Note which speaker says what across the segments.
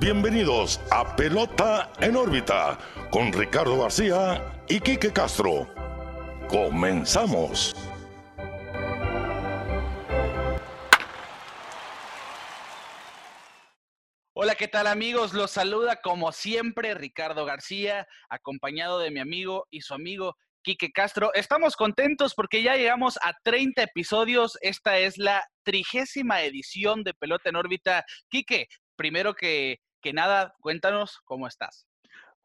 Speaker 1: bienvenidos a Pelota en órbita con Ricardo García y Quique Castro. Comenzamos.
Speaker 2: Hola, ¿qué tal amigos? Los saluda como siempre Ricardo García, acompañado de mi amigo y su amigo Quique Castro. Estamos contentos porque ya llegamos a 30 episodios. Esta es la trigésima edición de Pelota en órbita. Quique, primero que, que nada, cuéntanos cómo estás.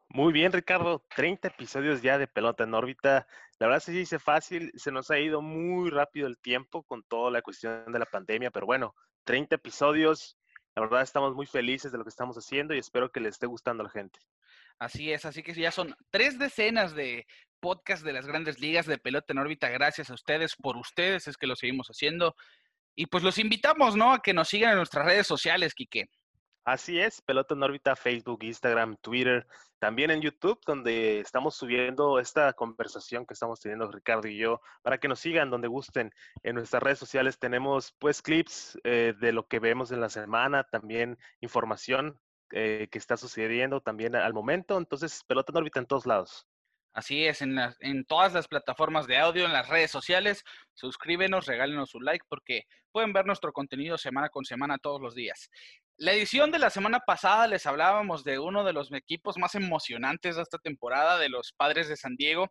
Speaker 3: Muy bien, Ricardo. 30 episodios ya de Pelota en órbita. La verdad se dice fácil, se nos ha ido muy rápido el tiempo con toda la cuestión de la pandemia, pero bueno, 30 episodios. La verdad estamos muy felices de lo que estamos haciendo y espero que les esté gustando a la gente.
Speaker 2: Así es, así que ya son tres decenas de podcast de las grandes ligas de pelota en órbita. Gracias a ustedes, por ustedes es que lo seguimos haciendo. Y pues los invitamos, ¿no? A que nos sigan en nuestras redes sociales, Quique.
Speaker 3: Así es, Pelota en órbita, Facebook, Instagram, Twitter, también en YouTube, donde estamos subiendo esta conversación que estamos teniendo Ricardo y yo, para que nos sigan donde gusten. En nuestras redes sociales tenemos pues clips eh, de lo que vemos en la semana, también información eh, que está sucediendo también al momento. Entonces, Pelota en órbita en todos lados.
Speaker 2: Así es, en, en todas las plataformas de audio, en las redes sociales. Suscríbenos, regálenos su like porque pueden ver nuestro contenido semana con semana todos los días. La edición de la semana pasada les hablábamos de uno de los equipos más emocionantes de esta temporada, de los Padres de San Diego,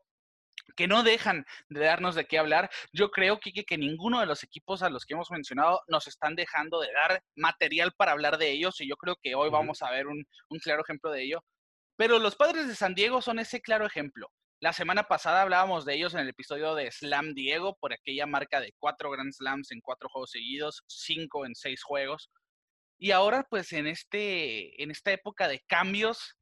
Speaker 2: que no dejan de darnos de qué hablar. Yo creo, Kike, que ninguno de los equipos a los que hemos mencionado nos están dejando de dar material para hablar de ellos y yo creo que hoy vamos a ver un, un claro ejemplo de ello. Pero los padres de San Diego son ese claro ejemplo. La semana pasada hablábamos de ellos en el episodio de Slam Diego, por aquella marca de cuatro Grand Slams en cuatro juegos seguidos, cinco en seis juegos. Y ahora, pues en, este, en esta época de cambios,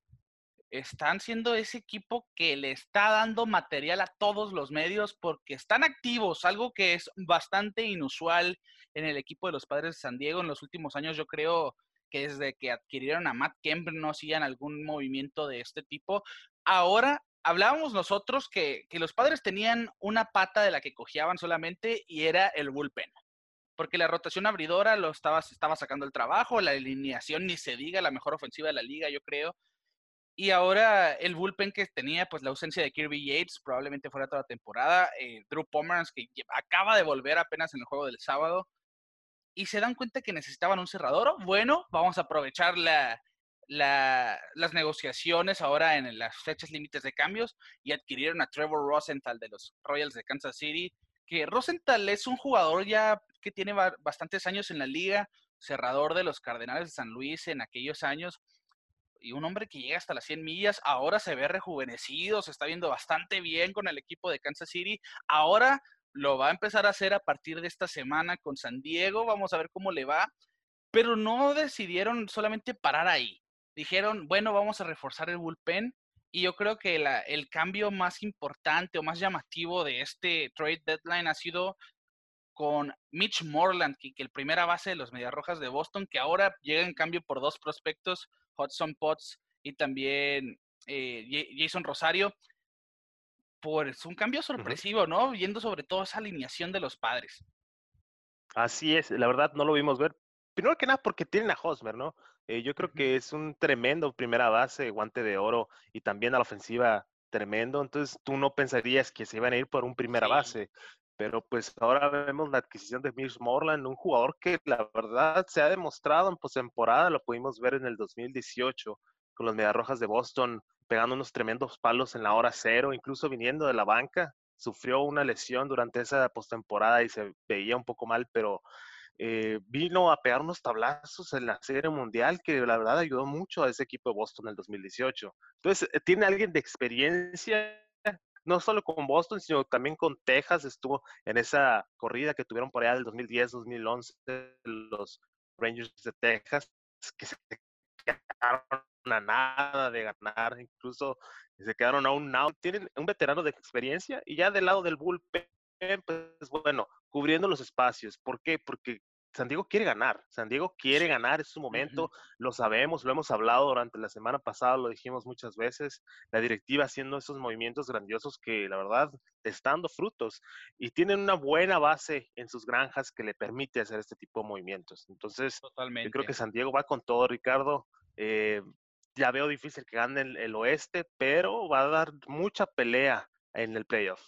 Speaker 2: están siendo ese equipo que le está dando material a todos los medios porque están activos, algo que es bastante inusual en el equipo de los padres de San Diego en los últimos años. Yo creo que desde que adquirieron a Matt Kemp no hacían algún movimiento de este tipo. Ahora hablábamos nosotros que, los padres tenían una pata de la que cojeaban solamente y era el bullpen. Porque la rotación abridora lo estaba, estaba sacando el trabajo, la alineación ni se diga, la mejor ofensiva de la liga, yo creo. Y ahora el bullpen que tenía, pues la ausencia de Kirby Yates, probablemente fuera toda la temporada. Eh, Drew Pomeranz, que acaba de volver apenas en el juego del sábado y se dan cuenta que necesitaban un cerrador. Bueno, vamos a aprovechar la, las negociaciones ahora en las fechas límites de cambios y adquirieron a Trevor Rosenthal de los Royals de Kansas City, que Rosenthal es un jugador ya que tiene bastantes años en la liga, cerrador de los Cardenales de San Luis en aquellos años, y un hombre que llega hasta las 100 millas, ahora se ve rejuvenecido, se está viendo bastante bien con el equipo de Kansas City, ahora lo va a empezar a hacer a partir de esta semana con San Diego, vamos a ver cómo le va, pero no decidieron solamente parar ahí. Dijeron, bueno, vamos a reforzar el bullpen y yo creo que el cambio más importante o más llamativo de este trade deadline ha sido con Mitch Morland, que, que el primera base de los Medias Rojas de Boston, que ahora llega en cambio por dos prospectos, Hudson Potts y también eh, Jason Rosario pues un cambio sorpresivo, ¿no? Viendo sobre todo esa alineación de los padres.
Speaker 3: Así es, la verdad no lo vimos ver. Primero que nada porque tienen a Hosmer, ¿no? Eh, yo creo que es un tremendo primera base, guante de oro y también a la ofensiva tremendo. Entonces tú no pensarías que se iban a ir por un primera base. Pero pues ahora vemos la adquisición de Mitch Morland, un jugador que la verdad se ha demostrado en postemporada, lo pudimos ver en el 2018 con los Mediarrojas de Boston, pegando unos tremendos palos en la hora cero, incluso viniendo de la banca. Sufrió una lesión durante esa postemporada y se veía un poco mal, pero eh, vino a pegar unos tablazos en la Serie Mundial que la verdad ayudó mucho a ese equipo de Boston en el 2018. Entonces, eh, tiene alguien de experiencia, no solo con Boston, sino también con Texas. Estuvo en esa corrida que tuvieron por allá del 2010-2011 los Rangers de Texas, que se quedaron a nada de ganar, incluso se quedaron a un out. Tienen un veterano de experiencia y ya del lado del bullpen, pues bueno, cubriendo los espacios. ¿Por qué? Porque San Diego quiere ganar, San Diego quiere ganar, es su momento, lo sabemos, lo hemos hablado durante la semana pasada, lo dijimos muchas veces, la directiva haciendo esos movimientos grandiosos que la verdad están dando frutos y tienen una buena base en sus granjas que le permite hacer este tipo de movimientos. Entonces, yo creo que San Diego va con todo, Ricardo, Eh, ya veo difícil que gane el, el, oeste, pero va a dar mucha pelea en el playoff.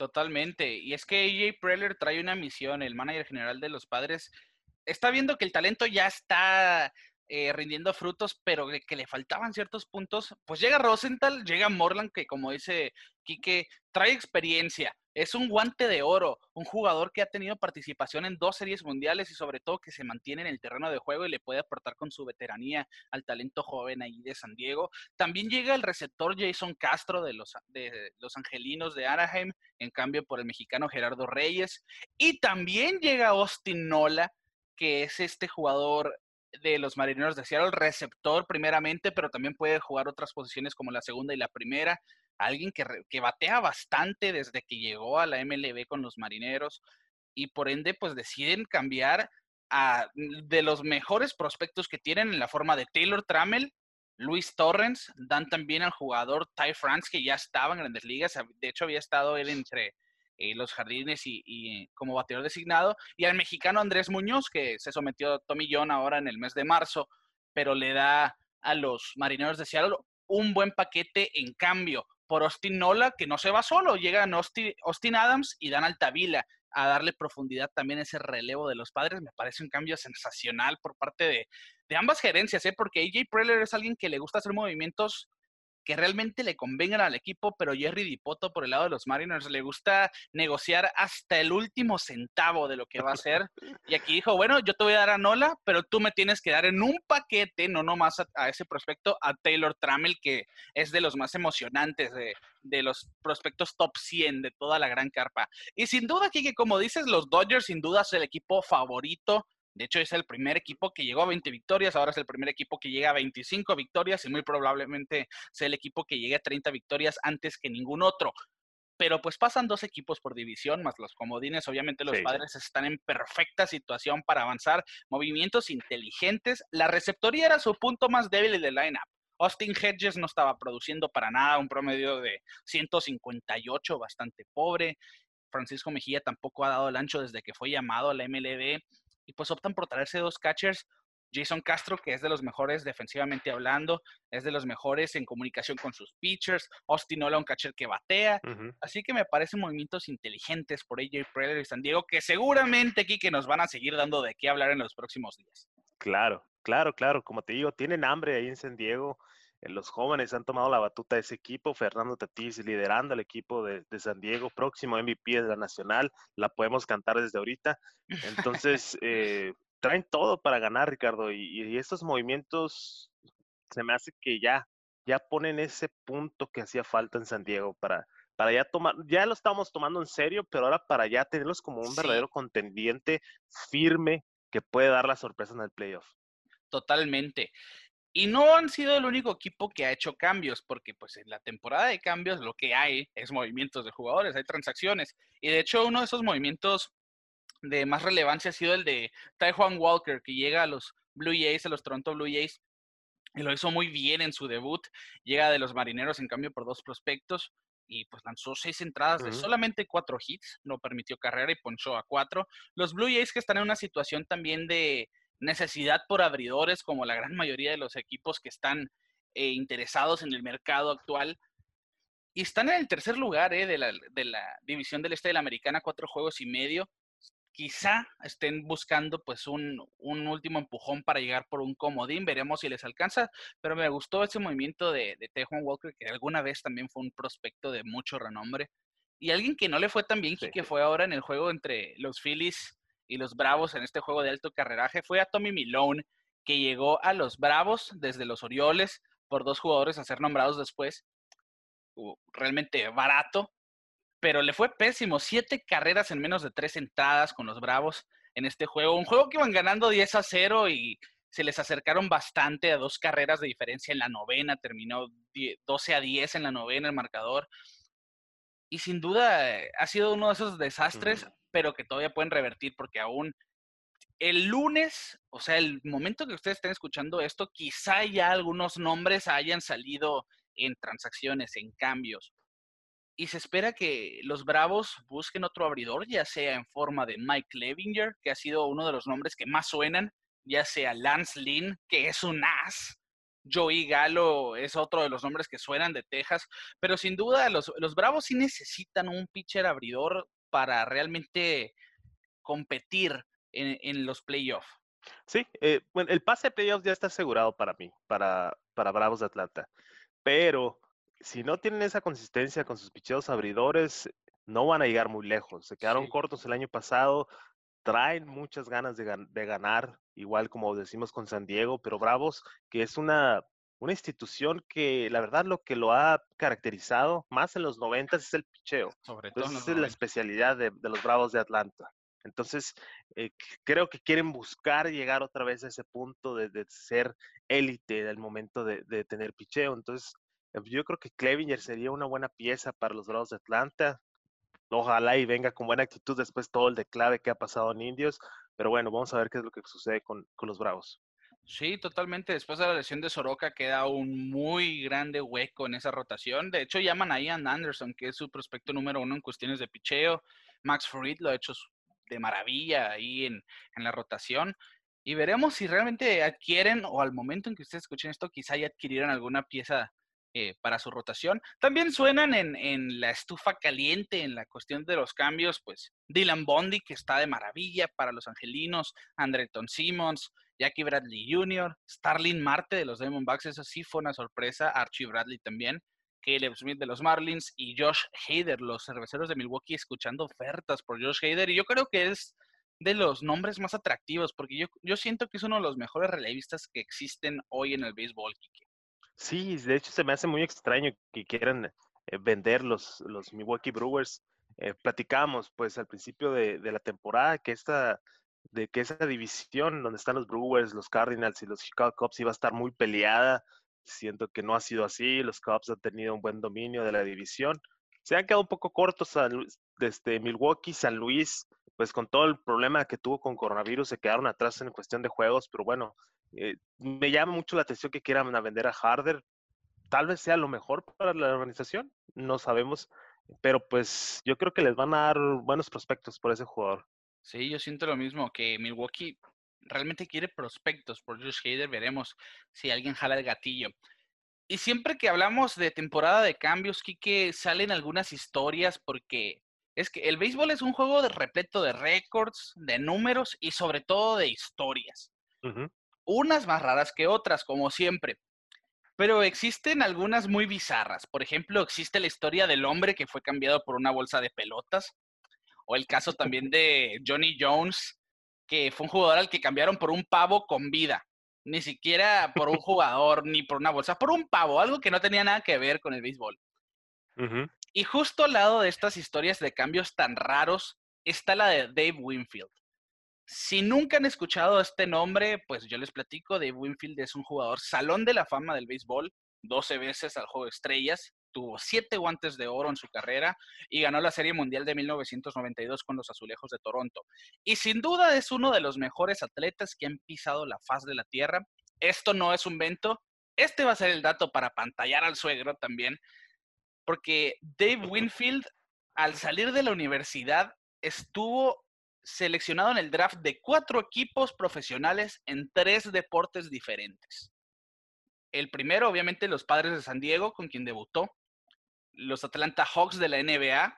Speaker 2: Totalmente. Y es que AJ Preller trae una misión, el manager general de los padres. Está viendo que el talento ya está eh, rindiendo frutos, pero que le faltaban ciertos puntos, pues llega Rosenthal, llega Morland, que como dice Quique, trae experiencia, es un guante de oro, un jugador que ha tenido participación en dos series mundiales y sobre todo que se mantiene en el terreno de juego y le puede aportar con su veteranía al talento joven ahí de San Diego. También llega el receptor Jason Castro de los, de los Angelinos de Anaheim, en cambio por el mexicano Gerardo Reyes. Y también llega Austin Nola, que es este jugador de los Marineros de Seattle, receptor primeramente, pero también puede jugar otras posiciones como la segunda y la primera. Alguien que, batea bastante desde que llegó a la MLB con los Marineros y por ende pues deciden cambiar a, de los mejores prospectos que tienen en la forma de Taylor Trammell, Luis Torrens, dan también al jugador Ty France que ya estaba en grandes ligas, de hecho había estado él entre eh, los jardines y, como bateador designado, y al mexicano Andrés Muñoz, que se sometió a Tommy John ahora en el mes de marzo, pero le da a los marineros de Seattle un buen paquete en cambio por Austin Nola, que no se va solo, llegan Austin, Austin Adams y Dan Altavila a darle profundidad también a ese relevo de los padres. Me parece un cambio sensacional por parte de, de ambas gerencias, ¿eh? porque AJ Preller es alguien que le gusta hacer movimientos que realmente le convengan al equipo, pero Jerry Dipoto por el lado de los Mariners le gusta negociar hasta el último centavo de lo que va a hacer. Y aquí dijo, bueno, yo te voy a dar a Nola, pero tú me tienes que dar en un paquete, no nomás a, ese prospecto, a Taylor Trammell, que es de los más emocionantes de, de los prospectos top 100 de toda la gran carpa. Y sin duda que como dices, los Dodgers sin duda es el equipo favorito de hecho, es el primer equipo que llegó a 20 victorias, ahora es el primer equipo que llega a 25 victorias y muy probablemente sea el equipo que llegue a 30 victorias antes que ningún otro. Pero pues pasan dos equipos por división, más los comodines. Obviamente los padres están en perfecta situación para avanzar. Movimientos inteligentes. La receptoría era su punto más débil del lineup. Austin Hedges no estaba produciendo para nada, un promedio de 158, bastante pobre. Francisco Mejía tampoco ha dado el ancho desde que fue llamado a la MLB y pues optan por traerse dos catchers. Jason Castro, que es de los mejores defensivamente hablando, es de los mejores en comunicación con sus pitchers. Austin Ola, un catcher que batea. Así que me parecen movimientos inteligentes por AJ Preller y San Diego, que seguramente aquí que nos van a seguir dando de qué hablar en los próximos días.
Speaker 3: Claro, claro, claro. Como te digo, tienen hambre ahí en San Diego. Los jóvenes han tomado la batuta de ese equipo. Fernando Tatís liderando el equipo de, San Diego, próximo MVP de la Nacional. La podemos cantar desde ahorita. Entonces, eh, traen todo para ganar, Ricardo. Y, estos movimientos se me hace que ya, ya ponen ese punto que hacía falta en San Diego para, para ya tomar, ya lo estamos tomando en serio, pero ahora para ya tenerlos como un verdadero contendiente firme que puede dar la sorpresa en el playoff.
Speaker 2: Totalmente. Y no han sido el único equipo que ha hecho cambios, porque pues en la temporada de cambios lo que hay es movimientos de jugadores, hay transacciones. Y de hecho uno de esos movimientos de más relevancia ha sido el de Taiwan Walker, que llega a los Blue Jays, a los Toronto Blue Jays, y lo hizo muy bien en su debut. Llega de los Marineros en cambio por dos prospectos y pues lanzó seis entradas de solamente cuatro hits, no permitió carrera y ponchó a cuatro. Los Blue Jays que están en una situación también de necesidad por abridores, como la gran mayoría de los equipos que están eh, interesados en el mercado actual. Y están en el tercer lugar eh, de, la, de, la, división del este de la americana, cuatro juegos y medio. Quizá estén buscando pues un, un, último empujón para llegar por un comodín, veremos si les alcanza, pero me gustó ese movimiento de, de Tejuan Walker, que alguna vez también fue un prospecto de mucho renombre. Y alguien que no le fue tan bien que fue ahora en el juego entre los Phillies y los Bravos en este juego de alto carreraje fue a Tommy Milone, que llegó a los Bravos desde los Orioles por dos jugadores a ser nombrados después. Realmente barato, pero le fue pésimo. Siete carreras en menos de tres entradas con los Bravos en este juego. Un juego que iban ganando 10 a 0 y se les acercaron bastante a dos carreras de diferencia en la novena. Terminó 12 a 10 en la novena el marcador. Y sin duda eh, ha sido uno de esos desastres pero que todavía pueden revertir porque aún el lunes, o sea, el momento que ustedes estén escuchando esto, quizá ya algunos nombres hayan salido en transacciones, en cambios. Y se espera que los Bravos busquen otro abridor, ya sea en forma de Mike Levinger, que ha sido uno de los nombres que más suenan, ya sea Lance Lynn, que es un as, Joey Galo es otro de los nombres que suenan de Texas, pero sin duda los, los Bravos sí necesitan un pitcher abridor para realmente competir en, los playoffs.
Speaker 3: Sí, eh, bueno, el pase de playoffs ya está asegurado para mí, para, para Bravos de Atlanta, pero si no tienen esa consistencia con sus picheos abridores, no van a llegar muy lejos. Se quedaron cortos el año pasado, traen muchas ganas de, ganar, igual como decimos con San Diego, pero Bravos, que es una, una institución que la verdad lo que lo ha caracterizado más en los 90 es el picheo. Sobre todo. esa es la especialidad de, los Bravos de Atlanta. Entonces, eh, creo que quieren buscar llegar otra vez a ese punto de, ser élite del momento de, de, tener picheo. Entonces, eh, yo creo que Clevinger sería una buena pieza para los Bravos de Atlanta. Ojalá y venga con buena actitud después todo el declave que ha pasado en Indios. Pero bueno, vamos a ver qué es lo que sucede con, los Bravos.
Speaker 2: Sí, totalmente. Después de la lesión de Soroka queda un muy grande hueco en esa rotación. De hecho, llaman a Ian Anderson, que es su prospecto número uno en cuestiones de picheo. Max Fried lo ha hecho de maravilla ahí en, en la rotación. Y veremos si realmente adquieren, o al momento en que ustedes escuchen esto, quizá ya adquirieron alguna pieza eh, para su rotación. También suenan en, la estufa caliente, en la cuestión de los cambios, pues Dylan Bondi, que está de maravilla para los angelinos, Andreton Simmons, Jackie Bradley Jr., Starling Marte de los Diamondbacks, eso sí fue una sorpresa, Archie Bradley también, Caleb Smith de los Marlins y Josh Hader, los cerveceros de Milwaukee, escuchando ofertas por Josh Hader. Y yo creo que es de los nombres más atractivos, porque yo, yo siento que es uno de los mejores relevistas que existen hoy en el béisbol, Kike.
Speaker 3: Sí, de hecho se me hace muy extraño que quieran eh, vender los, los Milwaukee Brewers. Eh, platicamos pues al principio de, la temporada que esta, de que esa división donde están los Brewers, los Cardinals y los Chicago Cubs iba a estar muy peleada. Siento que no ha sido así. Los Cubs han tenido un buen dominio de la división. Se han quedado un poco cortos desde Milwaukee, San Luis, pues con todo el problema que tuvo con coronavirus, se quedaron atrás en cuestión de juegos, pero bueno, eh, me llama mucho la atención que quieran vender a Harder. Tal vez sea lo mejor para la organización, no sabemos, pero pues yo creo que les van a dar buenos prospectos por ese jugador.
Speaker 2: Sí, yo siento lo mismo, que Milwaukee realmente quiere prospectos por Josh Hader, veremos si alguien jala el gatillo. Y siempre que hablamos de temporada de cambios, Kike, salen algunas historias porque es que el béisbol es un juego de repleto de récords, de números y sobre todo de historias unas más raras que otras, como siempre. Pero existen algunas muy bizarras. Por ejemplo, existe la historia del hombre que fue cambiado por una bolsa de pelotas. O el caso también de Johnny Jones, que fue un jugador al que cambiaron por un pavo con vida. Ni siquiera por un jugador ni por una bolsa, por un pavo, algo que no tenía nada que ver con el béisbol. Y justo al lado de estas historias de cambios tan raros está la de Dave Winfield. Si nunca han escuchado este nombre, pues yo les platico, Dave Winfield es un jugador salón de la fama del béisbol, 12 veces al juego de estrellas, tuvo 7 guantes de oro en su carrera y ganó la Serie Mundial de 1992 con los Azulejos de Toronto. Y sin duda es uno de los mejores atletas que han pisado la faz de la Tierra. Esto no es un vento, este va a ser el dato para pantallar al suegro también, porque Dave Winfield al salir de la universidad estuvo seleccionado en el draft de cuatro equipos profesionales en tres deportes diferentes. El primero, obviamente, los Padres de San Diego, con quien debutó. Los Atlanta Hawks de la NBA.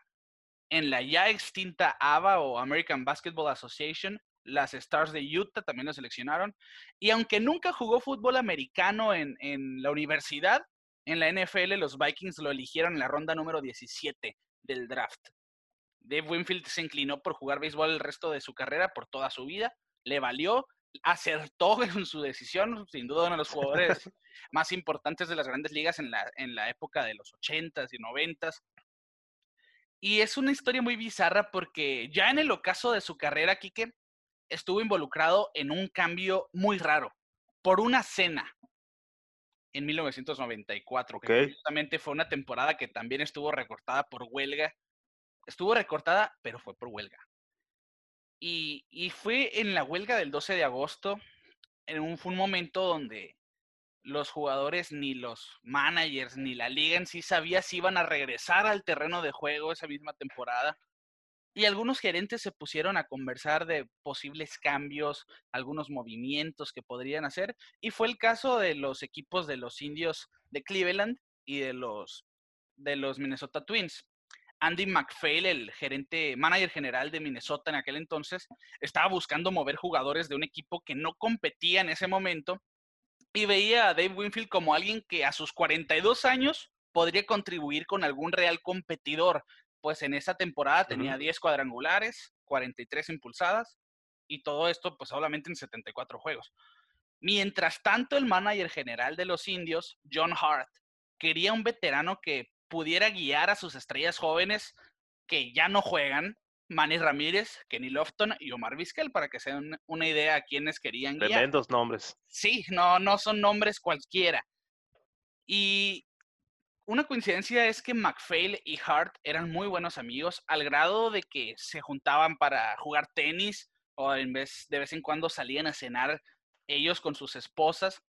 Speaker 2: En la ya extinta ABA o American Basketball Association, las Stars de Utah también lo seleccionaron. Y aunque nunca jugó fútbol americano en, en la universidad, en la NFL los Vikings lo eligieron en la ronda número 17 del draft. Dave Winfield se inclinó por jugar béisbol el resto de su carrera, por toda su vida. Le valió, acertó en su decisión, sin duda uno de los jugadores más importantes de las grandes ligas en la, en la época de los 80s y 90s. Y es una historia muy bizarra porque ya en el ocaso de su carrera, Quique, estuvo involucrado en un cambio muy raro, por una cena en 1994, que justamente fue una temporada que también estuvo recortada por huelga estuvo recortada, pero fue por huelga. Y, fue en la huelga del 12 de agosto, en un, fue un momento donde los jugadores, ni los managers, ni la liga en sí sabía si iban a regresar al terreno de juego esa misma temporada. y algunos gerentes se pusieron a conversar de posibles cambios, algunos movimientos que podrían hacer, y fue el caso de los equipos de los indios de Cleveland y de los, de los Minnesota Twins. Andy McPhail, el gerente, manager general de Minnesota en aquel entonces, estaba buscando mover jugadores de un equipo que no competía en ese momento y veía a Dave Winfield como alguien que a sus 42 años podría contribuir con algún real competidor, pues en esa temporada tenía 10 cuadrangulares, 43 impulsadas y todo esto pues solamente en 74 juegos. Mientras tanto, el manager general de los indios, John Hart, quería un veterano que pudiera guiar a sus estrellas jóvenes que ya no juegan, Manny Ramírez, Kenny Lofton y Omar Vizquel, para que se den una idea a quienes querían guiar.
Speaker 3: Tremendos nombres.
Speaker 2: Sí, no, no son nombres cualquiera. Y una coincidencia es que McPhail y Hart eran muy buenos amigos, al grado de que se juntaban para jugar tenis o en vez, de vez en cuando salían a cenar ellos con sus esposas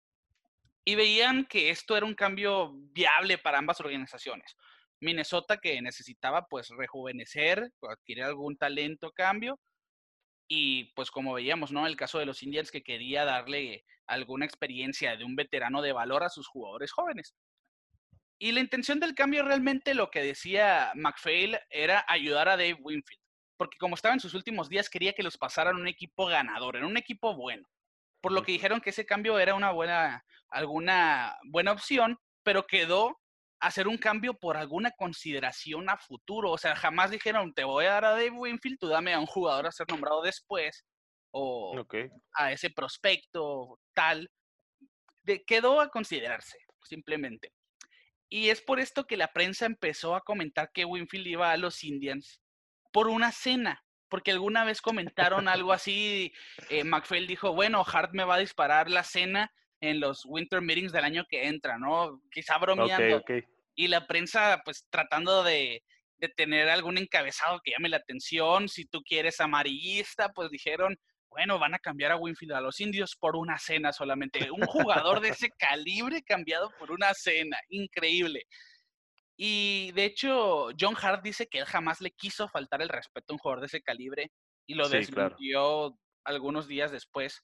Speaker 2: y veían que esto era un cambio viable para ambas organizaciones. Minnesota que necesitaba pues rejuvenecer, adquirir algún talento cambio y pues como veíamos, ¿no? El caso de los Indians que quería darle alguna experiencia de un veterano de valor a sus jugadores jóvenes. Y la intención del cambio realmente lo que decía McPhail era ayudar a Dave Winfield, porque como estaba en sus últimos días quería que los pasaran un equipo ganador, en un equipo bueno por lo que dijeron que ese cambio era una buena, alguna buena opción, pero quedó hacer un cambio por alguna consideración a futuro. O sea, jamás dijeron, te voy a dar a Dave Winfield, tú dame a un jugador a ser nombrado después, o a ese prospecto tal. De, quedó a considerarse, simplemente. Y es por esto que la prensa empezó a comentar que Winfield iba a los Indians por una cena porque alguna vez comentaron algo así, eh, McPhail dijo, bueno, Hart me va a disparar la cena en los Winter Meetings del año que entra, ¿no? Quizá bromeando. Y la prensa, pues tratando de, de tener algún encabezado que llame la atención, si tú quieres amarillista, pues dijeron, bueno, van a cambiar a Winfield a los indios por una cena solamente. Un jugador de ese calibre cambiado por una cena. Increíble. Y de hecho, John Hart dice que él jamás le quiso faltar el respeto a un jugador de ese calibre y lo desmintió algunos días después.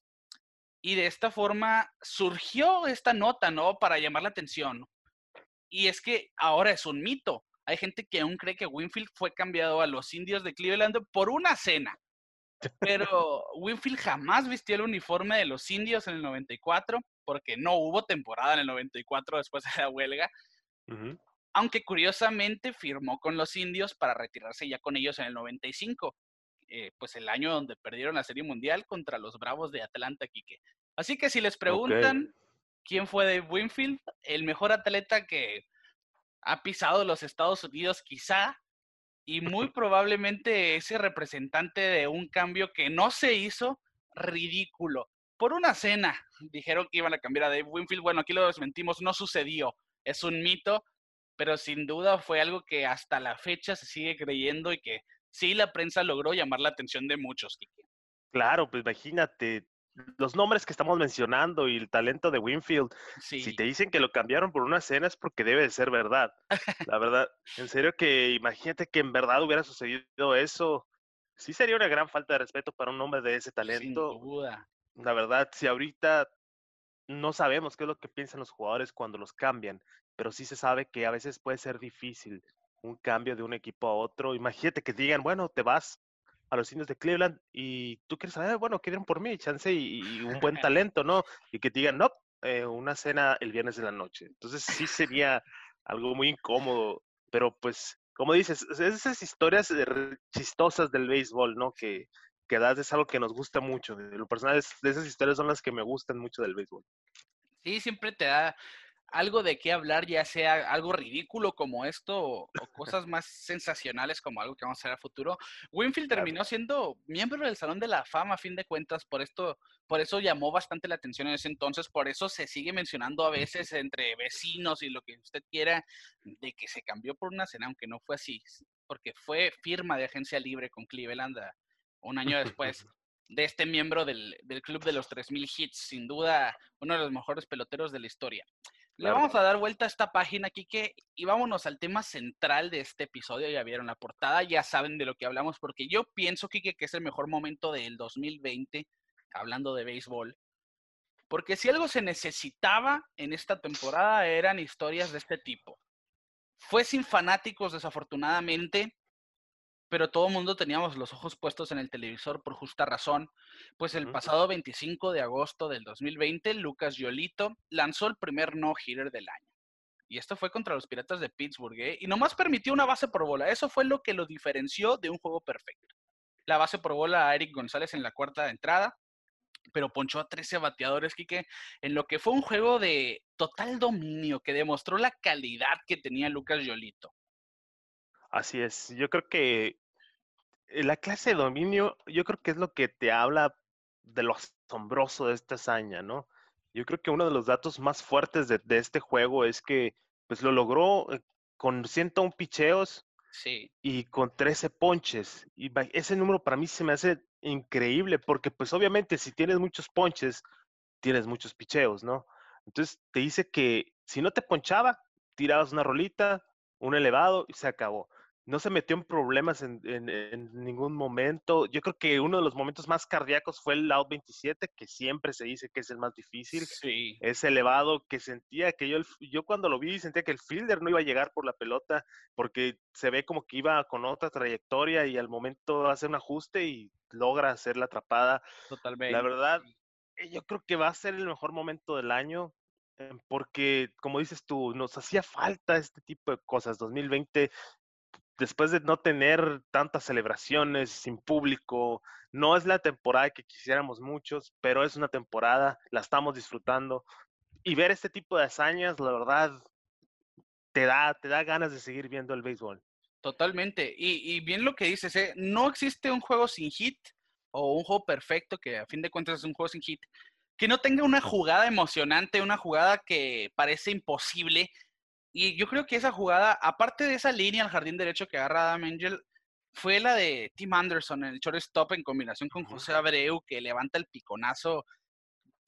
Speaker 2: Y de esta forma surgió esta nota, ¿no? Para llamar la atención. Y es que ahora es un mito. Hay gente que aún cree que Winfield fue cambiado a los indios de Cleveland por una cena. Pero Winfield jamás vistió el uniforme de los indios en el 94, porque no hubo temporada en el 94 después de la huelga aunque curiosamente firmó con los indios para retirarse ya con ellos en el 95, eh, pues el año donde perdieron la Serie Mundial contra los Bravos de Atlanta, Quique. Así que si les preguntan quién fue de Winfield, el mejor atleta que ha pisado los Estados Unidos quizá, y muy probablemente ese representante de un cambio que no se hizo ridículo. Por una cena dijeron que iban a cambiar a Dave Winfield. Bueno, aquí lo desmentimos, no sucedió. Es un mito pero sin duda fue algo que hasta la fecha se sigue creyendo y que sí la prensa logró llamar la atención de muchos.
Speaker 3: Claro, pues imagínate, los nombres que estamos mencionando y el talento de Winfield, si te dicen que lo cambiaron por una cena es porque debe de ser verdad. La verdad, en serio que imagínate que en verdad hubiera sucedido eso. Sí sería una gran falta de respeto para un hombre de ese talento.
Speaker 2: Sin duda.
Speaker 3: La verdad, si ahorita no sabemos qué es lo que piensan los jugadores cuando los cambian, pero sí se sabe que a veces puede ser difícil un cambio de un equipo a otro. Imagínate que digan, bueno, te vas a los indios de Cleveland y tú quieres saber, bueno, quieren por mí, chance y, un buen talento, ¿no? Y que te digan, no, eh, una cena el viernes de la noche. Entonces sí sería algo muy incómodo, pero pues, como dices, esas historias chistosas del béisbol, ¿no? Que, que das es algo que nos gusta mucho. De lo personal, de esas historias son las que me gustan mucho del béisbol.
Speaker 2: Sí, siempre te da algo de qué hablar, ya sea algo ridículo como esto o, cosas más sensacionales como algo que vamos a hacer a futuro. Winfield terminó siendo miembro del Salón de la Fama a fin de cuentas, por esto, por eso llamó bastante la atención en ese entonces, por eso se sigue mencionando a veces entre vecinos y lo que usted quiera de que se cambió por una cena, aunque no fue así, porque fue firma de agencia libre con Cleveland un año después. de este miembro del, del club de los 3000 hits, sin duda uno de los mejores peloteros de la historia. Le vamos a dar vuelta a esta página, Kike, y vámonos al tema central de este episodio. Ya vieron la portada, ya saben de lo que hablamos, porque yo pienso, Kike, que es el mejor momento del 2020, hablando de béisbol. Porque si algo se necesitaba en esta temporada eran historias de este tipo. Fue sin fanáticos, desafortunadamente, pero todo el mundo teníamos los ojos puestos en el televisor por justa razón, pues el pasado 25 de agosto del 2020, Lucas Yolito lanzó el primer no-hitter del año. Y esto fue contra los Piratas de Pittsburgh, ¿eh? y nomás permitió una base por bola. Eso fue lo que lo diferenció de un juego perfecto. La base por bola a Eric González en la cuarta entrada, pero ponchó a 13 bateadores, Quique, en lo que fue un juego de total dominio que demostró la calidad que tenía Lucas Yolito.
Speaker 3: Así es, yo creo que eh, la clase de dominio, yo creo que es lo que te habla de lo asombroso de esta hazaña, ¿no? Yo creo que uno de los datos más fuertes de, este juego es que pues lo logró eh, con 101 picheos
Speaker 2: sí.
Speaker 3: y con 13 ponches. Y ese número para mí se me hace increíble porque pues obviamente si tienes muchos ponches, tienes muchos picheos, ¿no? Entonces te dice que si no te ponchaba, tirabas una rolita, un elevado y se acabó no se metió en problemas en, ningún momento. Yo creo que uno de los momentos más cardíacos fue el out 27, que siempre se dice que es el más difícil.
Speaker 2: Sí.
Speaker 3: Es elevado, que sentía que yo, yo cuando lo vi sentía que el fielder no iba a llegar por la pelota, porque se ve como que iba con otra trayectoria y al momento hace un ajuste y logra hacer la atrapada.
Speaker 2: Totalmente.
Speaker 3: La verdad, eh, yo creo que va a ser el mejor momento del año em, porque, como dices tú, nos hacía falta este tipo de cosas. 2020 después de no tener tantas celebraciones sin público, no es la temporada que quisiéramos muchos, pero es una temporada, la estamos disfrutando. Y ver este tipo de hazañas, la verdad, te da, te da ganas de seguir viendo el béisbol.
Speaker 2: Totalmente. Y, bien lo que dices, ¿eh? no existe un juego sin hit o un juego perfecto, que a fin de cuentas es un juego sin hit, que no tenga una jugada emocionante, una jugada que parece imposible y yo creo que esa jugada, aparte de esa línea al jardín derecho que agarra Adam Angel, fue la de Tim Anderson en el shortstop en combinación con José Abreu, que levanta el piconazo.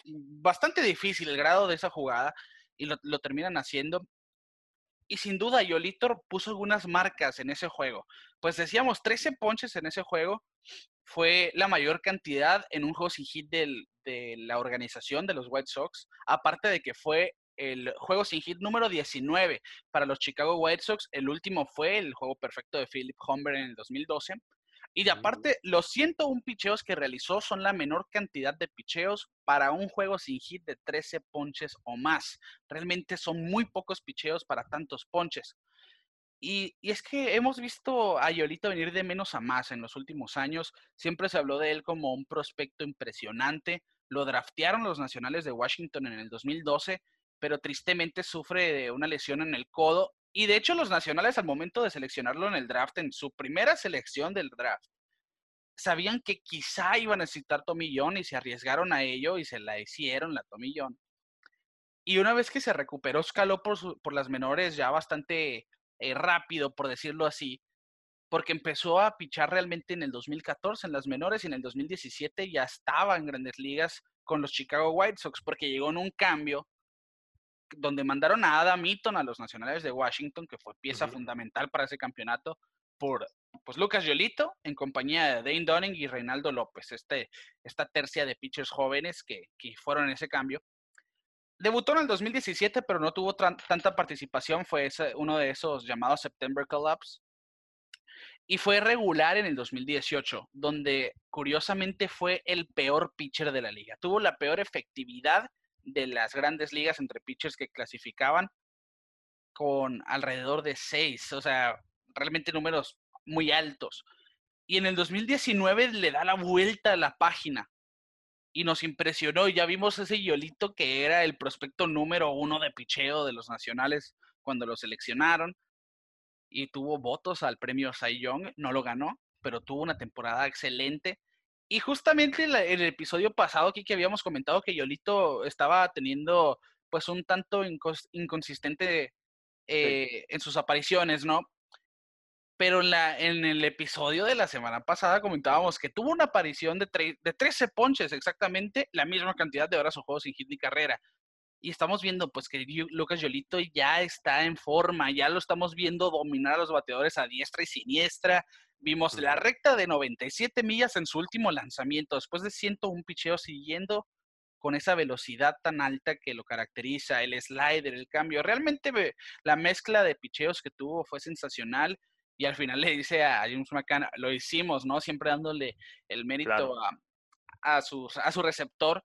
Speaker 2: Bastante difícil el grado de esa jugada y lo, lo terminan haciendo. Y sin duda, Yolito puso algunas marcas en ese juego. Pues decíamos, 13 ponches en ese juego fue la mayor cantidad en un juego sin hit del, de la organización de los White Sox. Aparte de que fue el juego sin hit número 19 para los Chicago White Sox. El último fue el juego perfecto de Philip Humber en el 2012. Y de aparte, los 101 picheos que realizó son la menor cantidad de picheos para un juego sin hit de 13 ponches o más. Realmente son muy pocos picheos para tantos ponches. Y, y, es que hemos visto a Yolito venir de menos a más en los últimos años. Siempre se habló de él como un prospecto impresionante. Lo draftearon los Nacionales de Washington en el 2012 pero tristemente sufre de una lesión en el codo. Y de hecho los nacionales al momento de seleccionarlo en el draft, en su primera selección del draft, sabían que quizá iba a necesitar tomillón y se arriesgaron a ello y se la hicieron la tomillón. Y una vez que se recuperó, escaló por, por las menores ya bastante eh, rápido, por decirlo así, porque empezó a pichar realmente en el 2014 en las menores y en el 2017 ya estaba en grandes ligas con los Chicago White Sox porque llegó en un cambio donde mandaron a Adam Eaton a los Nacionales de Washington, que fue pieza fundamental para ese campeonato, por pues Lucas Yolito en compañía de Dane Dunning y Reinaldo López, este, esta tercia de pitchers jóvenes que, que fueron en ese cambio. Debutó en el 2017, pero no tuvo tanta participación, fue uno de esos llamados September Collapse. Y fue regular en el 2018, donde curiosamente fue el peor pitcher de la liga. Tuvo la peor efectividad de las grandes ligas entre pitchers que clasificaban con alrededor de seis, o sea, realmente números muy altos. Y en el 2019 le da la vuelta a la página y nos impresionó. Ya vimos ese Yolito que era el prospecto número uno de picheo de los nacionales cuando lo seleccionaron y tuvo votos al premio Cy Young. No lo ganó, pero tuvo una temporada excelente y justamente en el episodio pasado aquí que habíamos comentado que Yolito estaba teniendo pues un tanto inconsistente eh, en sus apariciones, ¿no? Pero en, la, en el episodio de la semana pasada comentábamos que tuvo una aparición de, de 13 ponches, exactamente la misma cantidad de horas o juegos sin hit ni carrera. y estamos viendo pues que Lucas Yolito ya está en forma, ya lo estamos viendo dominar a los bateadores a diestra y siniestra. Vimos la recta de 97 millas en su último lanzamiento, después de 101 picheos siguiendo con esa velocidad tan alta que lo caracteriza, el slider, el cambio. Realmente la mezcla de picheos que tuvo fue sensacional y al final le dice a James McCann, lo hicimos, ¿no? Siempre dándole el mérito a, a, su, a su receptor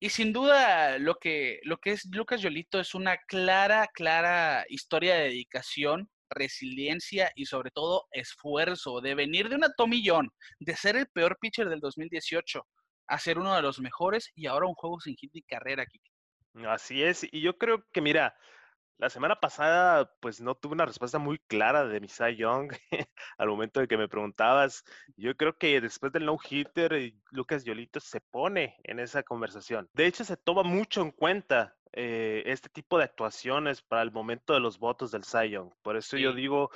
Speaker 2: y sin duda, lo que, lo que es Lucas Yolito es una clara, clara historia de dedicación, resiliencia y sobre todo esfuerzo de venir de una John, de ser el peor pitcher del 2018 a ser uno de los mejores y ahora un juego sin hit ni carrera, aquí.
Speaker 3: Así es, y yo creo que mira, la semana pasada, pues no tuve una respuesta muy clara de Misai Young al momento de que me preguntabas. Yo creo que después del no-hitter, eh, Lucas Yolito se pone en esa conversación. De hecho, se toma mucho en cuenta eh, este tipo de actuaciones para el momento de los votos del Cy Young. Por eso yo digo,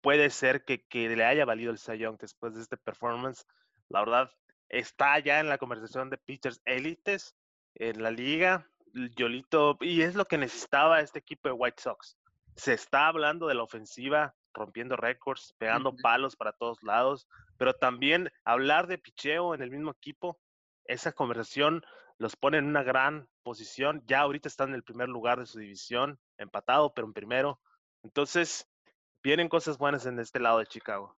Speaker 3: puede ser que, que le haya valido el Cy Young después de este performance. La verdad, está ya en la conversación de pitchers élites en la liga Yolito, y es lo que necesitaba este equipo de White Sox. Se está hablando de la ofensiva, rompiendo récords, pegando palos para todos lados, pero también hablar de picheo en el mismo equipo, esa conversación los pone en una gran posición. Ya ahorita están en el primer lugar de su división, empatado, pero en primero. Entonces, vienen cosas buenas en este lado de Chicago.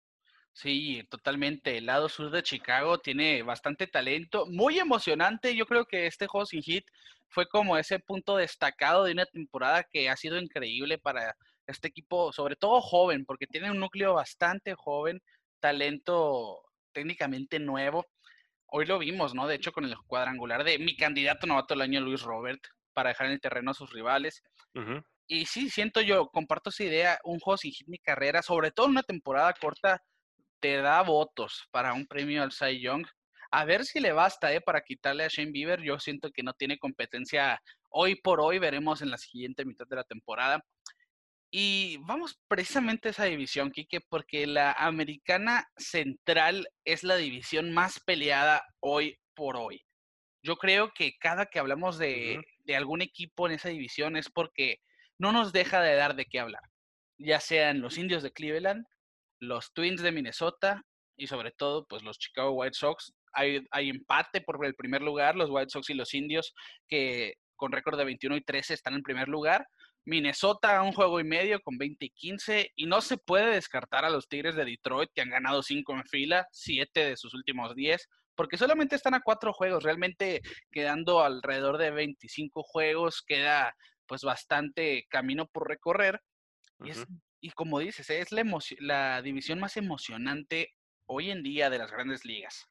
Speaker 2: Sí, totalmente. El lado sur de Chicago tiene bastante talento, muy emocionante. Yo creo que este juego sin hit fue como ese punto destacado de una temporada que ha sido increíble para este equipo, sobre todo joven, porque tiene un núcleo bastante joven, talento técnicamente nuevo. Hoy lo vimos, ¿no? De hecho, con el cuadrangular de mi candidato novato del año, Luis Robert, para dejar en el terreno a sus rivales. Y sí, siento yo, comparto esa idea, un juego sin hit ni carrera, sobre todo en una temporada corta, te da votos para un premio al Cy Young. A ver si le basta, ¿eh? Para quitarle a Shane Bieber. Yo siento que no tiene competencia hoy por hoy. Veremos en la siguiente mitad de la temporada. Y vamos precisamente a esa división, Kike, porque la americana central es la división más peleada hoy por hoy. Yo creo que cada que hablamos de, de algún equipo en esa división es porque no nos deja de dar de qué hablar. Ya sean los indios de Cleveland, los Twins de Minnesota y sobre todo pues los Chicago White Sox. Hay, hay empate por el primer lugar, los White Sox y los indios que con récord de 21 y 13 están en primer lugar. Minnesota a un juego y medio con 20 y 15 y no se puede descartar a los Tigres de Detroit que han ganado 5 en fila, 7 de sus últimos 10, porque solamente están a 4 juegos, realmente quedando alrededor de 25 juegos, queda pues bastante camino por recorrer. Y es y como dices, es la, la división más emocionante hoy en día de las grandes ligas.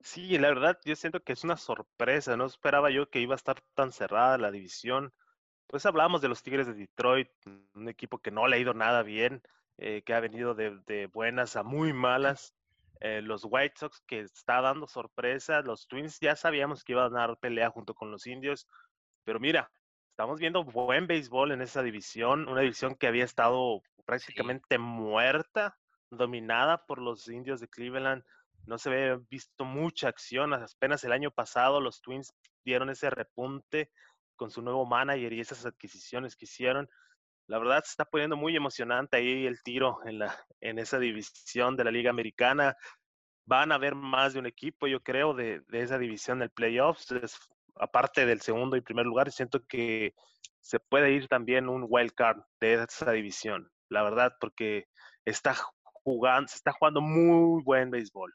Speaker 3: Sí, la verdad, yo siento que es una sorpresa. No esperaba yo que iba a estar tan cerrada la división. Pues hablábamos de los Tigres de Detroit, un equipo que no le ha ido nada bien, eh, que ha venido de, buenas a muy malas. Eh, los White Sox que está dando sorpresa. Los Twins ya sabíamos que iban a dar pelea junto con los Indios. Pero mira, estamos viendo buen béisbol en esa división, una división que había estado prácticamente muerta, dominada por los indios de Cleveland. No se había visto mucha acción. Apenas el año pasado los Twins dieron ese repunte con su nuevo manager y esas adquisiciones que hicieron. La verdad se está poniendo muy emocionante ahí el tiro en, la, en esa división de la Liga Americana. Van a haber más de un equipo, yo creo, de, esa división del playoffs. aparte del segundo y primer lugar, siento que se puede ir también un wild card de esa división la verdad, porque está jugando, se está jugando muy buen béisbol.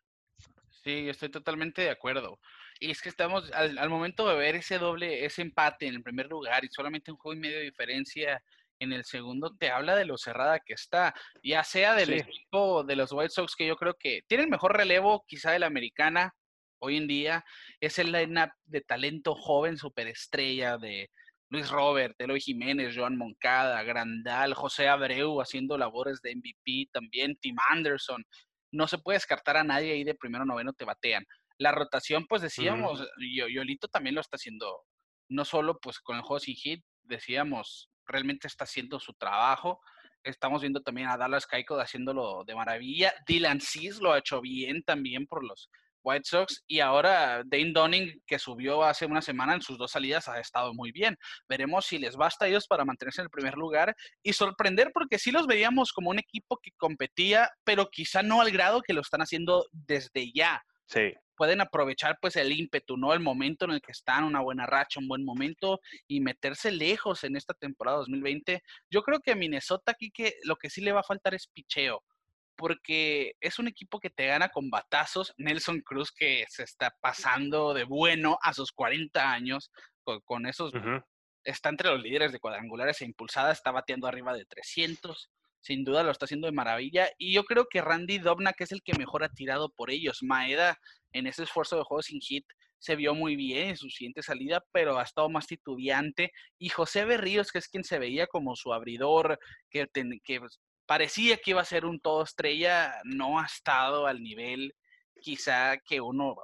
Speaker 2: Sí, estoy totalmente de acuerdo. Y es que estamos, al, momento de ver ese doble, ese empate en el primer lugar y solamente un juego y medio de diferencia en el segundo, te habla de lo cerrada que está. Ya sea del equipo de los White Sox, que yo creo que tiene el mejor relevo, quizá de la americana hoy en día, es el line-up de talento joven, superestrella, de, Luis Robert, Eloy Jiménez, Joan Moncada, Grandal, José Abreu haciendo labores de MVP también, Tim Anderson. No se puede descartar a nadie ahí de primero noveno te batean. La rotación, pues decíamos, Yolito también lo está haciendo, no solo pues con el juego sin hit, decíamos, realmente está haciendo su trabajo. Estamos viendo también a Dallas Keiko haciéndolo de maravilla. Dylan Cis lo ha hecho bien también por los White Sox y ahora Dane Dunning, que subió hace una semana en sus dos salidas, ha estado muy bien. Veremos si les basta a ellos para mantenerse en el primer lugar y sorprender porque sí los veíamos como un equipo que competía, pero quizá no al grado que lo están haciendo desde ya.
Speaker 3: Sí.
Speaker 2: Pueden aprovechar pues el ímpetu, ¿no? El momento en el que están, una buena racha, un buen momento y meterse lejos en esta temporada 2020. Yo creo que a Minnesota aquí que lo que sí le va a faltar es picheo porque es un equipo que te gana con batazos. Nelson Cruz, que se está pasando de bueno a sus 40 años, con, esos, está entre los líderes de cuadrangulares e impulsadas, está bateando arriba de 300. Sin duda lo está haciendo de maravilla. Y yo creo que Randy Dobna, que es el que mejor ha tirado por ellos. Maeda, en ese esfuerzo de juego sin hit, se vio muy bien en su siguiente salida, pero ha estado más titubeante. Y José Berríos, que es quien se veía como su abridor, que, que parecía que iba a ser un todo estrella, no ha estado al nivel quizá que uno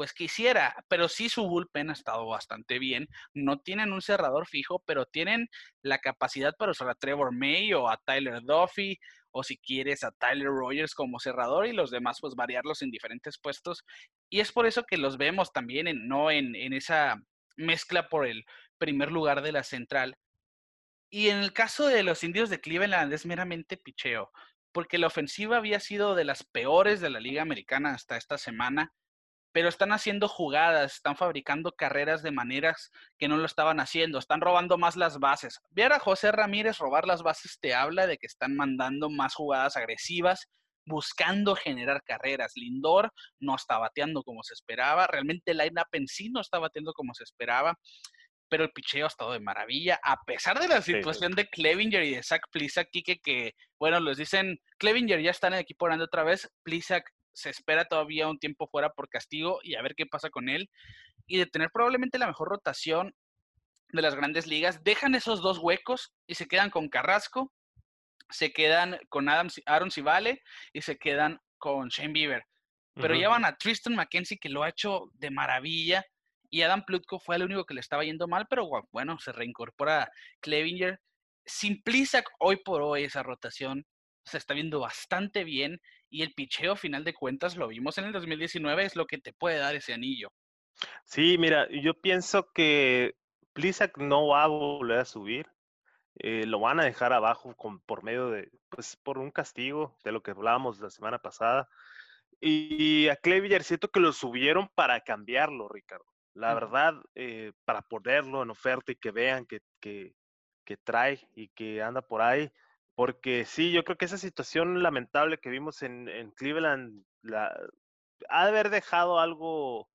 Speaker 2: pues quisiera, pero sí su bullpen ha estado bastante bien. No tienen un cerrador fijo, pero tienen la capacidad para usar a Trevor May o a Tyler Duffy, o si quieres a Tyler Rogers como cerrador y los demás pues variarlos en diferentes puestos. Y es por eso que los vemos también en, no en, en esa mezcla por el primer lugar de la central, y en el caso de los indios de Cleveland es meramente picheo, porque la ofensiva había sido de las peores de la Liga Americana hasta esta semana, pero están haciendo jugadas, están fabricando carreras de maneras que no lo estaban haciendo, están robando más las bases. Ver a José Ramírez robar las bases te habla de que están mandando más jugadas agresivas, buscando generar carreras. Lindor no está bateando como se esperaba, realmente el line-up en sí no está bateando como se esperaba pero el picheo ha estado de maravilla, a pesar de la situación de Clevinger y de Zach Plisak, Kike, que, bueno, les dicen, Clevinger ya está en el equipo grande otra vez, Plisak se espera todavía un tiempo fuera por castigo y a ver qué pasa con él, y de tener probablemente la mejor rotación de las grandes ligas, dejan esos dos huecos y se quedan con Carrasco, se quedan con Adam, Aaron Civale y se quedan con Shane Bieber. Pero llevan a Tristan McKenzie que lo ha hecho de maravilla y Adam Plutko fue el único que le estaba yendo mal, pero bueno, se reincorpora Clevinger. Sin hoy por hoy esa rotación se está viendo bastante bien y el picheo, final de cuentas, lo vimos en el 2019, es lo que te puede dar ese anillo.
Speaker 3: Sí, mira, yo pienso que Plisak no va a volver a subir. Eh, lo van a dejar abajo con, por medio de, pues, por un castigo de lo que hablábamos la semana pasada. Y a Clevinger siento que lo subieron para cambiarlo, Ricardo. La verdad, eh, para ponerlo en oferta y que vean que, que, trae y que anda por ahí, porque sí, yo creo que esa situación lamentable que vimos en, en Cleveland la, ha de haber dejado algo,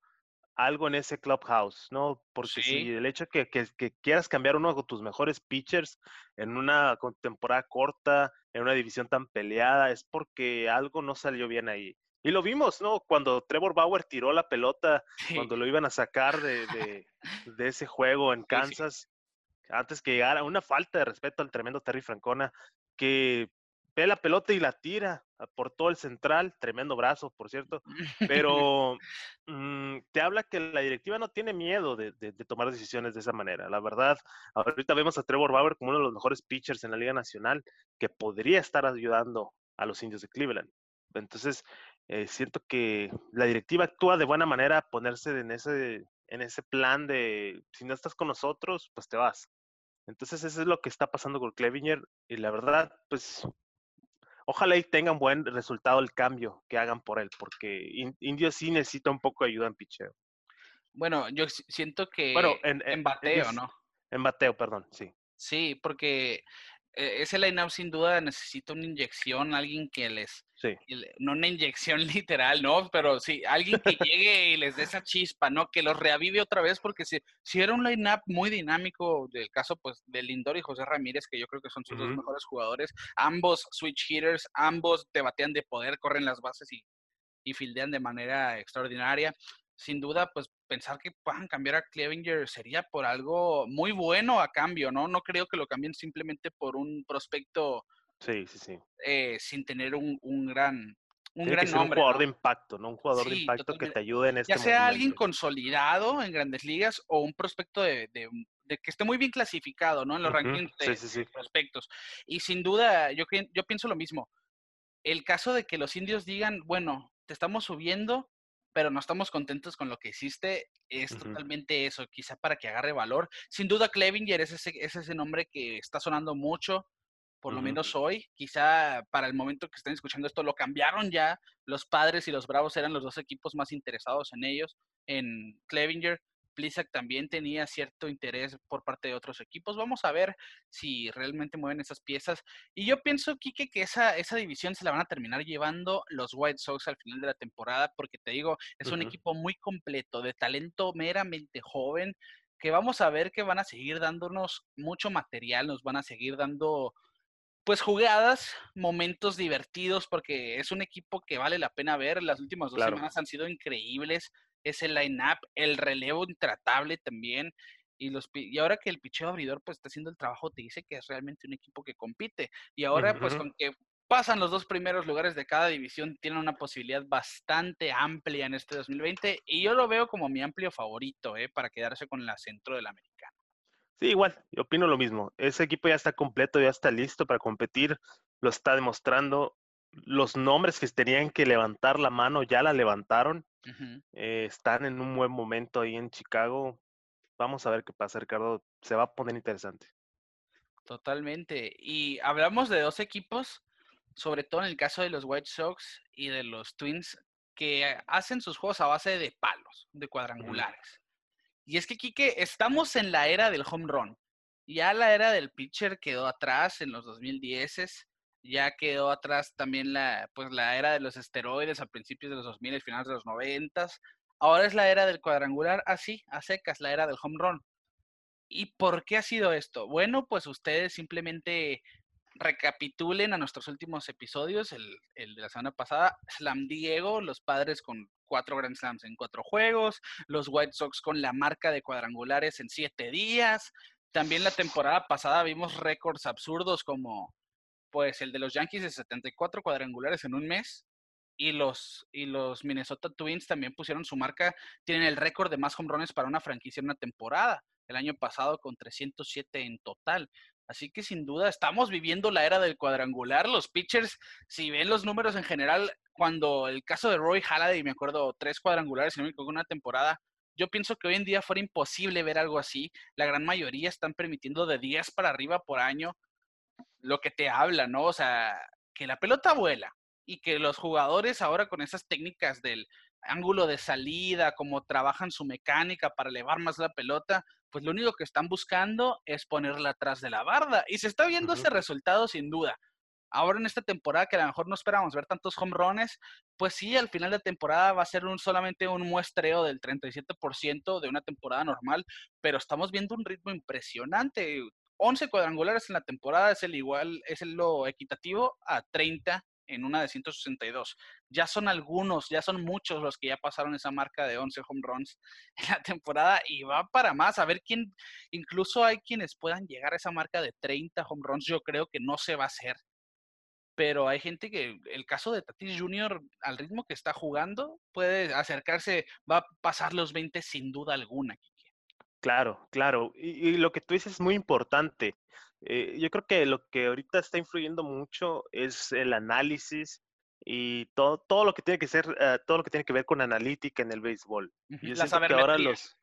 Speaker 3: algo en ese clubhouse, ¿no? Porque si el hecho que, que, que, quieras cambiar uno de tus mejores pitchers en una temporada corta, en una división tan peleada, es porque algo no salió bien ahí. Y lo vimos, ¿no? Cuando Trevor Bauer tiró la pelota, cuando lo iban a sacar de, de, ese juego en Kansas, antes que llegara, una falta de respeto al tremendo Terry Francona, que ve la pelota y la tira por todo el central, tremendo brazo, por cierto, pero mm, te habla que la directiva no tiene miedo de, de, tomar decisiones de esa manera. La verdad, ahorita vemos a Trevor Bauer como uno de los mejores pitchers en la Liga Nacional que podría estar ayudando a los indios de Cleveland. Entonces, eh, siento que la directiva actúa de buena manera ponerse en ese, en ese plan de si no estás con nosotros, pues te vas. Entonces eso es lo que está pasando con Clevinger y la verdad, pues ojalá y tengan buen resultado el cambio que hagan por él, porque Indio sí necesita un poco de ayuda en picheo.
Speaker 2: Bueno, yo siento que bueno, en, bateo, ¿no?
Speaker 3: En bateo, perdón, sí.
Speaker 2: Sí, porque e-, ese line-up sin duda necesita una inyección, alguien que les,
Speaker 3: sí.
Speaker 2: no una inyección literal, ¿no? Pero sí, alguien que llegue y les dé esa chispa, ¿no? Que los reavive otra vez, porque si, si era un line-up muy dinámico, del caso pues de Lindor y José Ramírez, que yo creo que son sus dos mejores jugadores, ambos switch hitters, ambos te batean de poder, corren las bases y, y fildean de manera extraordinaria sin duda, pues pensar que puedan cambiar a Clevinger sería por algo muy bueno a cambio, ¿no? No creo que lo cambien simplemente por un prospecto
Speaker 3: sí, sí, sí.
Speaker 2: Eh, sin tener un, un gran un gran nombre.
Speaker 3: Un jugador de impacto, ¿no? Un jugador de impacto que te ayude en este
Speaker 2: Ya sea alguien consolidado en grandes ligas o un prospecto de, de, que esté muy bien clasificado, ¿no? En los rankings de, prospectos. Y sin duda, yo, yo pienso lo mismo. El caso de que los indios digan, bueno, te estamos subiendo, pero no estamos contentos con lo que hiciste, es totalmente eso, quizá para que agarre valor. Sin duda, Clevinger es ese, es ese nombre que está sonando mucho, por lo menos hoy. Quizá para el momento que estén escuchando esto lo cambiaron ya. Los padres y los bravos eran los dos equipos más interesados en ellos, en Clevinger. Blizzard también tenía cierto interés por parte de otros equipos. Vamos a ver si realmente mueven esas piezas. Y yo pienso, Kike, que esa, esa división se la van a terminar llevando los White Sox al final de la temporada, porque te digo, es un equipo muy completo, de talento meramente joven, que vamos a ver que van a seguir dándonos mucho material, nos van a seguir dando pues jugadas, momentos divertidos, porque es un equipo que vale la pena ver. Las últimas dos semanas han sido increíbles ese line-up, el relevo intratable también. Y, los, y ahora que el picheo abridor pues está haciendo el trabajo, te dice que es realmente un equipo que compite. Y ahora pues con que pasan los dos primeros lugares de cada división, tienen una posibilidad bastante amplia en este 2020 y yo lo veo como mi amplio favorito ¿eh? para quedarse con la centro de la americana.
Speaker 3: Sí, igual, yo opino lo mismo. Ese equipo ya está completo, ya está listo para competir, lo está demostrando. Los nombres que tenían que levantar la mano ya la levantaron. Eh, están en un buen momento ahí en Chicago. Vamos a ver qué pasa, Ricardo. Se va a poner interesante.
Speaker 2: Totalmente. Y hablamos de dos equipos, sobre todo en el caso de los White Sox y de los Twins, que hacen sus juegos a base de palos, de cuadrangulares. Y es que, Kike, estamos en la era del home run. Ya la era del pitcher quedó atrás en los 2010 ya quedó atrás también la, pues, la era de los esteroides a principios de los 2000 y finales de los 90. Ahora es la era del cuadrangular, así, a secas, la era del home run. ¿Y por qué ha sido esto? Bueno, pues ustedes simplemente recapitulen a nuestros últimos episodios, el, el, de la semana pasada, Slam Diego, los padres con cuatro Grand Slams en cuatro juegos, los White Sox con la marca de cuadrangulares en siete días. También la temporada pasada vimos récords absurdos como pues el de los Yankees de 74 cuadrangulares en un mes. Y los, y los Minnesota Twins también pusieron su marca, tienen el récord de más home runs para una franquicia en una temporada, el año pasado con 307 en total. Así que sin duda estamos viviendo la era del cuadrangular. Los pitchers, si ven los números en general, cuando el caso de Roy Halladay, me acuerdo, tres cuadrangulares en una temporada, yo pienso que hoy en día fuera imposible ver algo así. La gran mayoría están permitiendo de 10 para arriba por año lo que te habla, ¿no? O sea, que la pelota vuela y que los jugadores ahora con esas técnicas del ángulo de salida, como trabajan su mecánica para elevar más la pelota, pues lo único que están buscando es ponerla atrás de la barda. Y se está viendo ese resultado sin duda. Ahora en esta temporada que a lo mejor no esperamos ver tantos home runs, pues sí, al final de temporada va a ser un, solamente un muestreo del 37% de una temporada normal, pero estamos viendo un ritmo impresionante. 11 cuadrangulares en la temporada es el igual, es lo equitativo a 30 en una de 162. Ya son algunos, ya son muchos los que ya pasaron esa marca de 11 home runs en la temporada y va para más. A ver quién, incluso hay quienes puedan llegar a esa marca de 30 home runs. Yo creo que no se va a hacer. Pero hay gente que, el caso de Tatis Jr., al ritmo que está jugando, puede acercarse, va a pasar los 20 sin duda alguna.
Speaker 3: Claro, claro. Y, lo que tú dices es muy importante. Eh, yo creo que lo que ahorita está influyendo mucho es el análisis y todo, todo lo que tiene que ser, eh, todo lo que tiene que ver con analítica en el béisbol. Yo
Speaker 2: siento que ahora los,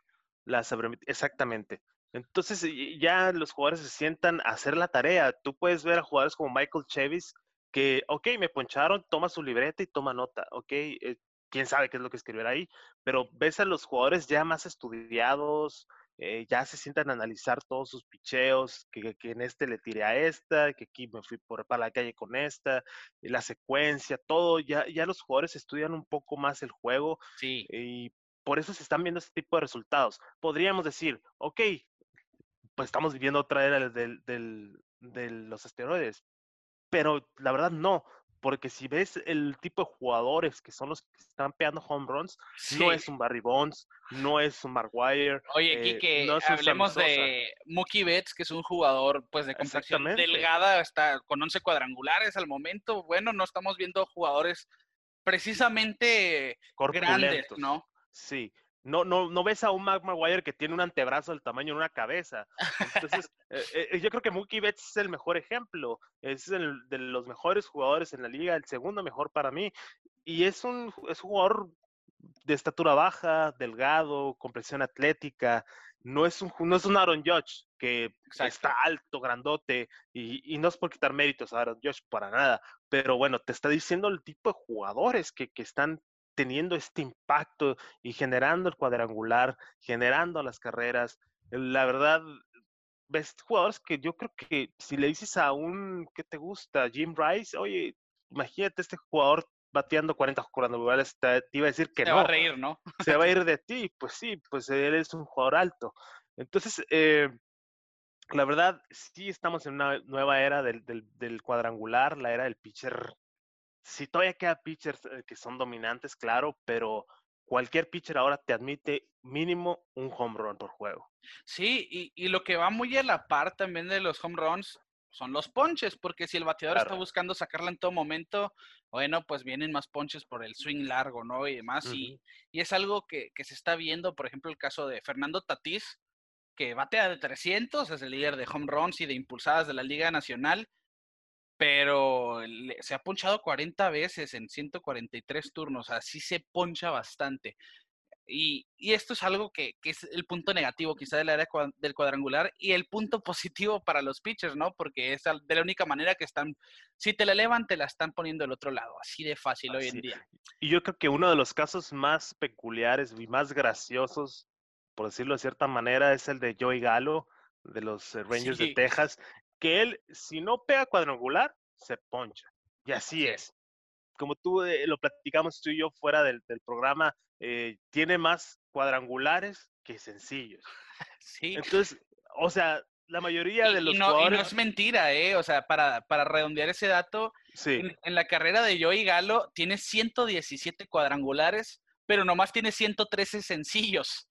Speaker 3: exactamente. Entonces ya los jugadores se sientan a hacer la tarea. Tú puedes ver a jugadores como Michael Chevis que, ok, me poncharon, toma su libreta y toma nota, ok, eh, quién sabe qué es lo que escribir ahí, pero ves a los jugadores ya más estudiados, eh, ya se sientan a analizar todos sus picheos, que, que, en este le tiré a esta, que aquí me fui por, para la calle con esta, la secuencia, todo, ya, ya los jugadores estudian un poco más el juego
Speaker 2: sí.
Speaker 3: y por eso se están viendo este tipo de resultados. Podríamos decir, ok, pues estamos viviendo otra era del, del, de los esteroides, pero la verdad no, porque si ves el tipo de jugadores que son los que están pegando home runs, no es un Barry Bonds, no es un Maguire.
Speaker 2: Oye, aquí que no hablemos de Mookie Betts, que es un jugador pues de complexión delgada, está con 11 cuadrangulares al momento. Bueno, no estamos viendo jugadores precisamente grandes, ¿no?
Speaker 3: Sí, no, no, no ves a un Mac Maguire que tiene un antebrazo del tamaño de una cabeza. Entonces, eh, eh, yo creo que Mookie Betts es el mejor ejemplo. Es el de los mejores jugadores en la liga, el segundo mejor para mí. Y es un, es un jugador de estatura baja, delgado, compresión atlética. No es un, no es un Aaron Judge que está alto, grandote, y, no es por quitar méritos a Aaron Judge para nada, pero bueno, te está diciendo el tipo de jugadores que, que están teniendo este impacto y generando el cuadrangular, generando las carreras. La verdad, ves jugadores que yo creo que si le dices a un, ¿qué te gusta? Jim Rice, oye, imagínate este jugador bateando 40 cuadrangulares, te, te iba a decir que no.
Speaker 2: Se va a reír, ¿no?
Speaker 3: Se va a ir de ti, pues sí, pues él es un jugador alto. Entonces, eh, la verdad, sí estamos en una nueva era del, del, cuadrangular, la era del pitcher. Sí, todavía queda pitchers eh, que son dominantes, claro, pero cualquier pitcher ahora te admite mínimo un home run por juego.
Speaker 2: Sí, y, y, lo que va muy a la par también de los home runs son los ponches, porque si el bateador está buscando sacarla en todo momento, bueno, pues vienen más ponches por el swing largo, ¿no? Y demás, y, y, es algo que, que, se está viendo, por ejemplo, el caso de Fernando Tatís, que batea de 300, es el líder de home runs y de impulsadas de la Liga Nacional, pero se ha ponchado 40 veces en 143 turnos, así se poncha bastante. Y, esto es algo que, es el punto negativo quizá del área del cuadrangular y el punto positivo para los pitchers, ¿no? Porque es de la única manera que están, si te la elevan, te la están poniendo del otro lado, así de fácil hoy en día.
Speaker 3: Y yo creo que uno de los casos más peculiares y más graciosos, por decirlo de cierta manera, es el de Joey Galo, de los eh, Rangers de Texas, que él, si no pega cuadrangular, se poncha. Y así es como tú eh, lo platicamos tú y yo fuera del, programa, eh, tiene más cuadrangulares que sencillos.
Speaker 2: Sí.
Speaker 3: Entonces, o sea, la mayoría de los
Speaker 2: y no, no es mentira, ¿eh? O sea, para, para redondear ese dato, en, en, la carrera de Joey Galo tiene 117 cuadrangulares, pero nomás tiene 113 sencillos.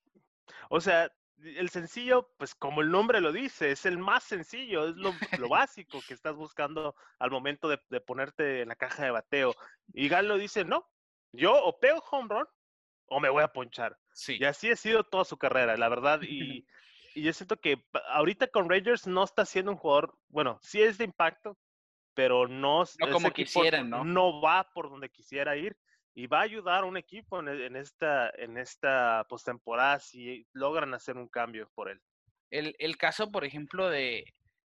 Speaker 3: O sea, el sencillo, pues como el nombre lo dice, es el más sencillo, es lo, básico que estás buscando al momento de, ponerte en la caja de bateo. Y Galo dice, no, yo o pego home run o me voy a ponchar.
Speaker 2: Sí.
Speaker 3: Y así ha sido toda su carrera, la verdad. Y, y yo siento que ahorita con Rangers no está siendo un jugador, bueno, sí es de impacto, pero no,
Speaker 2: no como quisieran, ¿no?
Speaker 3: No va por donde quisiera ir y va a ayudar a un equipo en, esta, en esta postemporada si logran hacer un cambio por él.
Speaker 2: El, el, caso, por ejemplo, de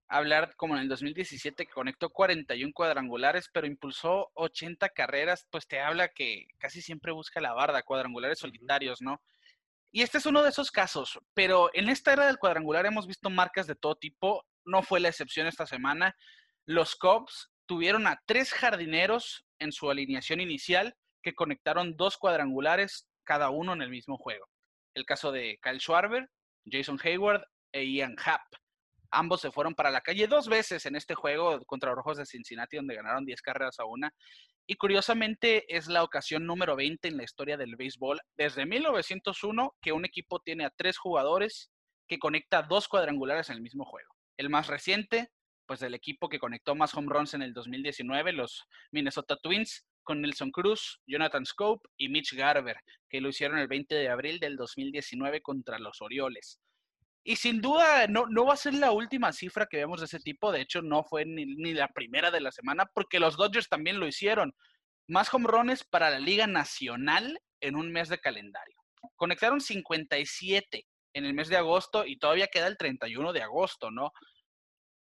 Speaker 2: hablar como en el 2017 que conectó 41 cuadrangulares, pero impulsó 80 carreras, pues te habla que casi siempre busca la barda, cuadrangulares solitarios, ¿no? Y este es uno de esos casos, pero en esta era del cuadrangular hemos visto marcas de todo tipo, no fue la excepción esta semana. Los Cubs tuvieron a tres jardineros en su alineación inicial que conectaron dos cuadrangulares cada uno en el mismo juego. El caso de Kyle Schwarber, Jason Hayward e Ian Happ. Ambos se fueron para la calle dos veces en este juego contra los Rojos de Cincinnati, donde ganaron 10 carreras a una. Y curiosamente es la ocasión número 20 en la historia del béisbol desde 1901 que un equipo tiene a tres jugadores que conecta dos cuadrangulares en el mismo juego. El más reciente, pues del equipo que conectó más home runs en el 2019, los Minnesota Twins, con Nelson Cruz, Jonathan Scope y Mitch Garber, que lo hicieron el 20 de abril del 2019 contra los Orioles. Y sin duda no, no va a ser la última cifra que vemos de ese tipo, de hecho no fue ni, ni la primera de la semana, porque los Dodgers también lo hicieron. Más home runs para la Liga Nacional en un mes de calendario. Conectaron 57 en el mes de agosto y todavía queda el 31 de agosto, ¿no?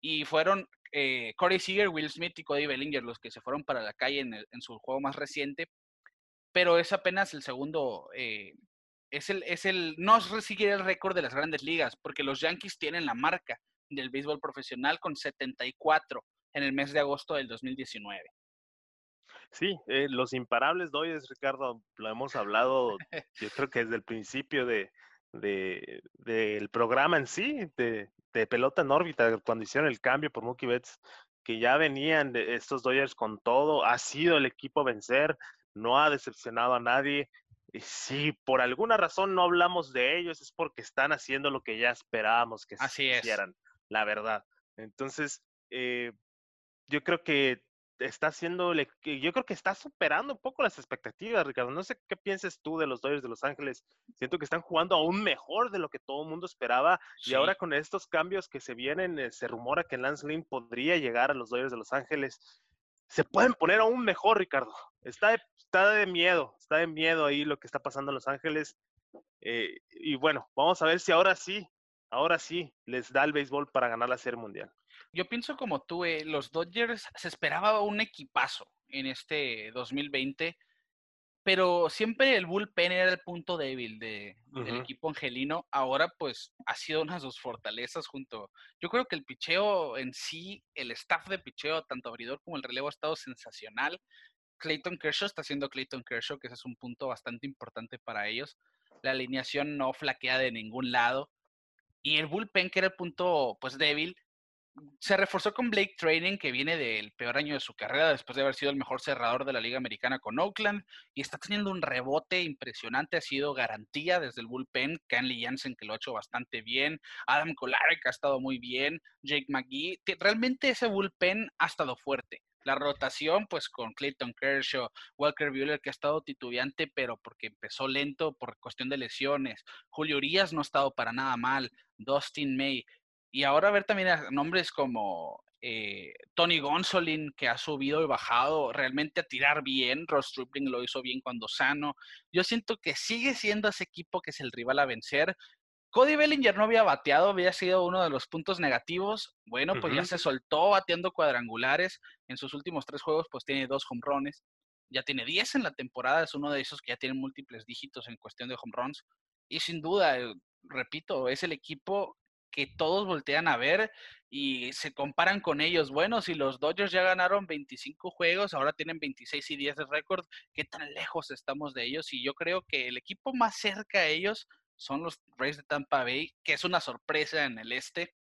Speaker 2: Y fueron eh, Corey Seager, Will Smith y Cody Bellinger los que se fueron para la calle en, su juego más reciente, pero es apenas el segundo, eh, es el, es el, no sigue el récord de las grandes ligas, porque los Yankees tienen la marca del béisbol profesional con 74 en el mes de agosto del 2019.
Speaker 3: Sí, eh, los imparables Doyes, Ricardo, lo hemos hablado, yo creo que desde el principio de, del programa en sí, de, de pelota en órbita cuando hicieron el cambio por Mookie Betts, que ya venían de estos Dodgers con todo, ha sido el equipo a vencer, no ha decepcionado a nadie. Y si por alguna razón no hablamos de ellos es porque están haciendo lo que ya esperábamos que
Speaker 2: Así
Speaker 3: hicieran, la verdad. Entonces, eh, yo creo que está haciendo, yo creo que está superando un poco las expectativas, Ricardo. No sé qué pienses tú de los Dodgers de Los Ángeles. Siento que están jugando aún mejor de lo que todo el mundo esperaba. Y ahora con estos cambios que se vienen, eh, se rumora que Lance Lynn podría llegar a los Dodgers de Los Ángeles. se pueden poner aún mejor, Ricardo. Está de, está de miedo, está de miedo ahí lo que está pasando en Los Ángeles. Eh, y bueno, vamos a ver si ahora sí, ahora sí les da el béisbol para ganar la Serie Mundial.
Speaker 2: Yo pienso como tú, eh, los Dodgers se esperaba un equipazo en este 2020 pero siempre el bullpen era el punto débil de, del equipo angelino. Ahora, pues, ha sido una de sus fortalezas junto. Yo creo que el picheo en sí, el staff de picheo, tanto abridor como el relevo, ha estado sensacional. Clayton Kershaw está haciendo Clayton Kershaw, que ese es un punto bastante importante para ellos. La alineación no flaquea de ningún lado. Y el bullpen, que era el punto, pues, débil, se reforzó con Blake Training, que viene del peor año de su carrera después de haber sido el mejor cerrador de la Liga Americana con Oakland y está teniendo un rebote impresionante. Ha sido garantía desde el bullpen. Canley Jansen, que lo ha hecho bastante bien. Adam Kolarek ha estado muy bien. Jake McGee. Realmente ese bullpen ha estado fuerte. La rotación, pues con Clayton Kershaw, Walker Buehler, que ha estado titubeante, pero porque empezó lento por cuestión de lesiones. Julio Urias no ha estado para nada mal. Dustin May. Y ahora ver también a nombres como eh, Tony Gonsolin, que ha subido y bajado realmente a tirar bien. Ross Stripling lo hizo bien cuando sano. Yo siento que sigue siendo ese equipo que es el rival a vencer. Cody Bellinger no había bateado, había sido uno de los puntos negativos. Bueno, pues ya se soltó bateando cuadrangulares. En sus últimos tres juegos, pues tiene dos home runs. Ya tiene 10 en la temporada, es uno de esos que ya tiene múltiples dígitos en cuestión de home runs. Y sin duda, repito, es el equipo que todos voltean a ver y se comparan con ellos. Bueno, si los Dodgers ya ganaron 25 juegos, ahora tienen 26 y 10 de récord, ¿qué tan lejos estamos de ellos? Y yo creo que el equipo más cerca a ellos son los Rays de Tampa Bay, que es una sorpresa en el este.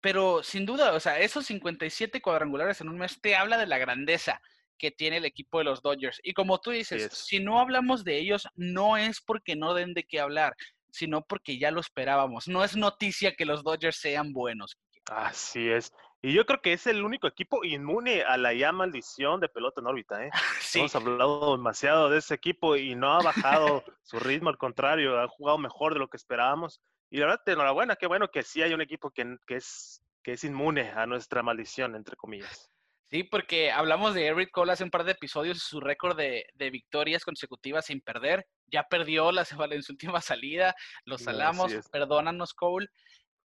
Speaker 2: Pero sin duda, o sea, esos 57 cuadrangulares en un mes te habla de la grandeza que tiene el equipo de los Dodgers. Y como tú dices, si no hablamos de ellos, no es porque no den de qué hablar sino porque ya lo esperábamos. No es noticia que los Dodgers sean buenos.
Speaker 3: Así es. Y yo creo que es el único equipo inmune a la ya maldición de pelota en órbita. ¿eh? Hemos hablado demasiado de ese equipo y no ha bajado su ritmo, al contrario, ha jugado mejor de lo que esperábamos. Y la verdad, enhorabuena, qué bueno que sí hay un equipo que, que, es, que es inmune a nuestra maldición, entre comillas.
Speaker 2: Sí, porque hablamos de Eric Cole hace un par de episodios, su récord de, victorias consecutivas sin perder. Ya perdió la, en su última salida, lo salamos, perdónanos Cole.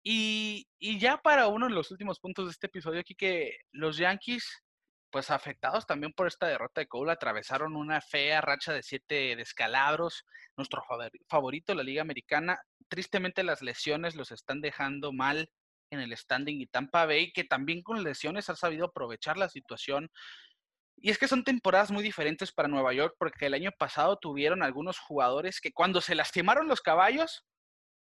Speaker 2: Y, y, ya para uno de los últimos puntos de este episodio aquí, que los Yankees, pues afectados también por esta derrota de Cole, atravesaron una fea racha de siete descalabros. Nuestro favorito, la Liga Americana, tristemente las lesiones los están dejando mal en el standing y Tampa Bay, que también con lesiones ha sabido aprovechar la situación. Y es que son temporadas muy diferentes para Nueva York, porque el año pasado tuvieron algunos jugadores que cuando se lastimaron los caballos,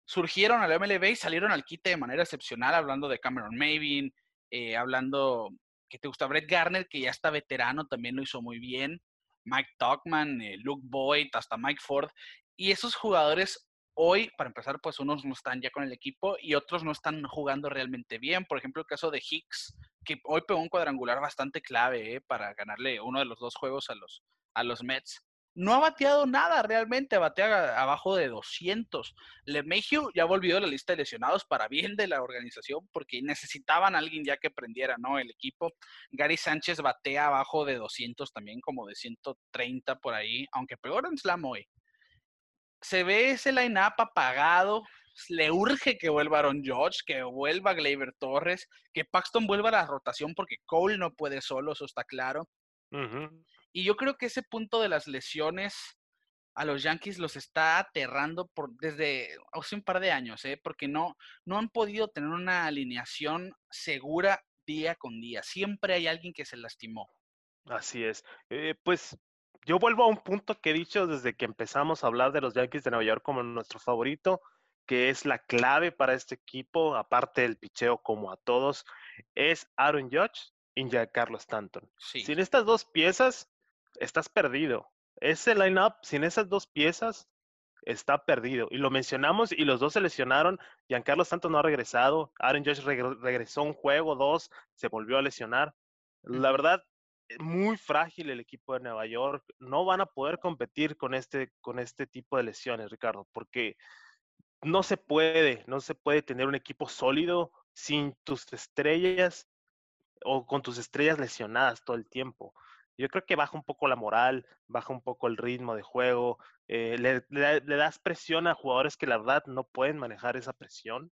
Speaker 2: surgieron al MLB y salieron al quite de manera excepcional, hablando de Cameron Mavin, eh, hablando que te gusta Brett Garner, que ya está veterano, también lo hizo muy bien, Mike Tuckman, eh, Luke Boyd, hasta Mike Ford. Y esos jugadores Hoy, para empezar, pues unos no están ya con el equipo y otros no están jugando realmente bien. Por ejemplo, el caso de Hicks, que hoy pegó un cuadrangular bastante clave eh, para ganarle uno de los dos juegos a los, a los Mets. No ha bateado nada realmente, batea abajo de 200. LeMahieu ya volvió a la lista de lesionados para bien de la organización porque necesitaban a alguien ya que prendiera, ¿no? El equipo. Gary Sánchez batea abajo de 200 también, como de 130 por ahí, aunque peor en Slam hoy se ve ese line-up apagado. Le urge que vuelva Aaron George, que vuelva Gleyber Torres, que Paxton vuelva a la rotación porque Cole no puede solo, eso está claro. Y yo creo que ese punto de las lesiones a los Yankees los está aterrando por desde hace un par de años, ¿eh? porque no, no han podido tener una alineación segura día con día. Siempre hay alguien que se lastimó.
Speaker 3: Así es. Eh, pues yo vuelvo a un punto que he dicho desde que empezamos a hablar de los Yankees de Nueva York como nuestro favorito, que es la clave para este equipo, aparte del picheo como a todos, es Aaron Judge y Giancarlo Stanton. Sin estas dos piezas, estás perdido. Ese lineup, sin esas dos piezas, está perdido. Y lo mencionamos y los dos se lesionaron. Giancarlo Stanton no ha regresado. Aaron Judge regresó un juego, dos, se volvió a lesionar. La verdad, muy frágil el equipo de Nueva York. No van a poder competir con este, con este tipo de lesiones, Ricardo, porque no se puede, no se puede tener un equipo sólido sin tus estrellas. o con tus estrellas lesionadas todo el tiempo. Yo creo que baja un poco la moral, baja un poco el ritmo de juego, eh, le, le, das presión a jugadores que la verdad no pueden manejar esa presión.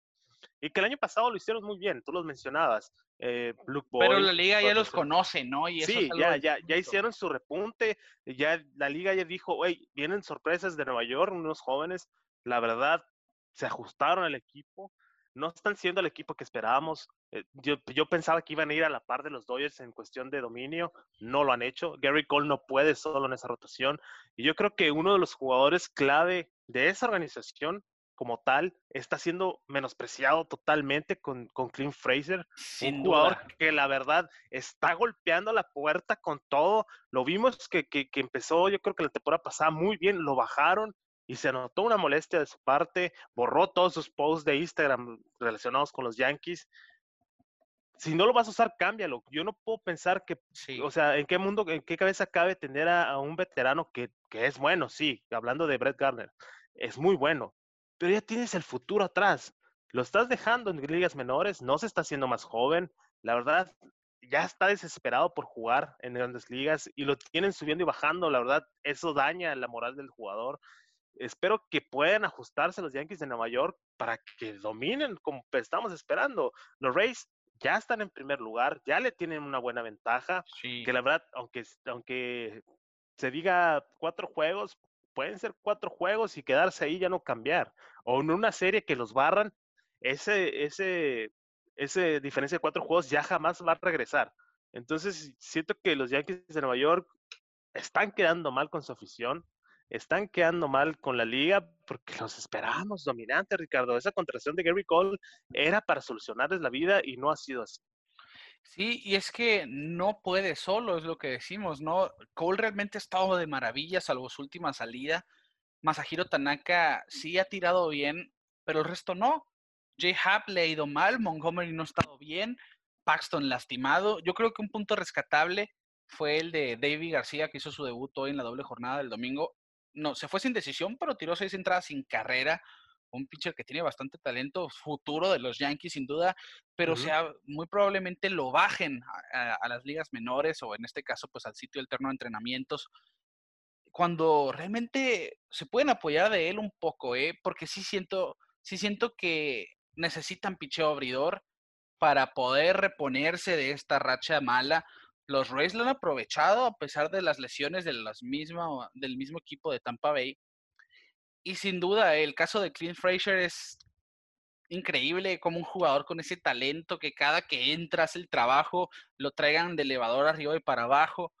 Speaker 3: Y que el año pasado lo hicieron muy bien, tú los mencionabas. Eh,
Speaker 2: Pero la liga ya los conoce, ¿no?
Speaker 3: Y sí, ya, ya, ya hicieron su repunte, ya la liga ya dijo, oye, vienen sorpresas de Nueva York, unos jóvenes, la verdad, se ajustaron al equipo, no están siendo el equipo que esperábamos. Eh, yo, yo, pensaba que iban a ir a la par de los Dodgers en cuestión de dominio, no lo han hecho. Gary Cole no puede solo en esa rotación. Y yo creo que uno de los jugadores clave de esa organización como tal está siendo menospreciado totalmente con, con Clint Fraser, un jugador que la verdad está golpeando la puerta con todo. Lo vimos que, que, que empezó, yo creo que la temporada pasada muy bien, lo bajaron, y se notó una molestia de su parte, borró todos sus posts de Instagram relacionados con los Yankees. Si no lo vas a usar, cámbialo. Yo no puedo pensar que, o sea, en qué mundo, en qué cabeza cabe tener a, un veterano que, que, es bueno, sí, hablando de Brett Garner, es muy bueno, pero ya tienes el futuro atrás. Lo estás dejando en ligas menores, no se está haciendo más joven. La verdad, ya está desesperado por jugar en grandes ligas y lo tienen subiendo y bajando. La verdad, eso daña la moral del jugador espero que puedan ajustarse los Yankees de Nueva York para que dominen como estamos esperando. Los Rays ya están en primer lugar, ya le tienen una buena ventaja, que la verdad, aunque, aunque se diga cuatro juegos, pueden ser cuatro juegos y quedarse ahí ya no cambiar. O en una serie que los barran, ese, ese, ese diferencia de cuatro juegos ya jamás va a regresar. Entonces, siento que los Yankees de Nueva York están quedando mal con su afición están quedando mal con la liga porque los esperábamos dominantes, Ricardo. Esa contracción de Gary Cole era para solucionarles la vida y no ha sido así.
Speaker 2: Sí, y es que no puede solo, es lo que decimos, ¿no? Cole realmente ha estado de maravilla, salvo su última salida. Masahiro Tanaka sí ha tirado bien, pero el resto no. Jay Happ le ha ido mal, Montgomery no ha estado bien, Paxton lastimado. Yo creo que un punto rescatable fue el de David García, que hizo su debut hoy en la doble jornada del domingo no, se fue sin decisión, pero tiró seis entradas sin carrera. Un pitcher que tiene bastante talento, futuro de los Yankees sin duda, pero sea, muy probablemente lo bajen a, las ligas menores o en este caso pues al sitio alterno de entrenamientos cuando realmente se pueden apoyar de él un poco, ¿eh? porque sí siento, sí siento que necesitan picheo abridor para poder reponerse de esta racha mala los Rays lo han aprovechado a pesar de las lesiones de las del mismo equipo de Tampa Bay. Y sin duda, el caso de Clint Fraser es increíble como un jugador con ese talento que cada que entra hace el trabajo, lo traigan de elevador arriba y para abajo.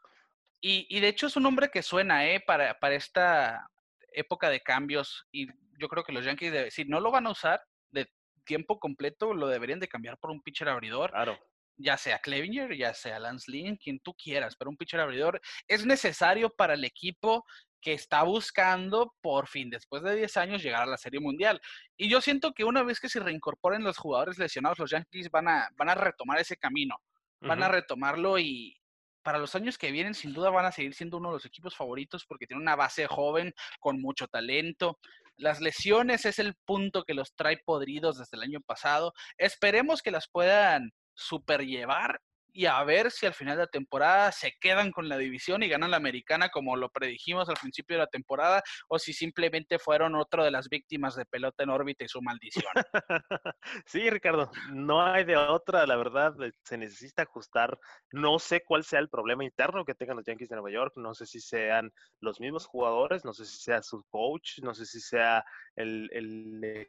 Speaker 2: Y, de hecho es un hombre que suena ¿eh? para, para esta época de cambios. Y yo creo que los Yankees, si no lo van a usar de tiempo completo, lo deberían de cambiar por un pitcher abridor.
Speaker 3: Claro
Speaker 2: ya sea Clevinger, ya sea Lance Lynn, quien tú quieras, pero un pitcher abridor es necesario para el equipo que está buscando por fin, después de 10 años, llegar a la Serie Mundial. Y yo siento que una vez que se reincorporen los jugadores lesionados, los Yankees van a, van a retomar ese camino, van a retomarlo y para los años que vienen, sin duda van a seguir siendo uno de los equipos favoritos porque tiene una base joven con mucho talento. Las lesiones es el punto que los trae podridos desde el año pasado. Esperemos que las puedan llevar y a ver si al final de la temporada se quedan con la división y ganan la americana como lo predijimos al principio de la temporada o si simplemente fueron otro de las víctimas de pelota en órbita y su maldición.
Speaker 3: Sí, Ricardo, no hay de otra, la verdad, eh, se necesita ajustar. No sé cuál sea el problema interno que tengan los Yankees de Nueva York, no sé si sean los mismos jugadores, no sé si sea su coach, no sé si sea el, el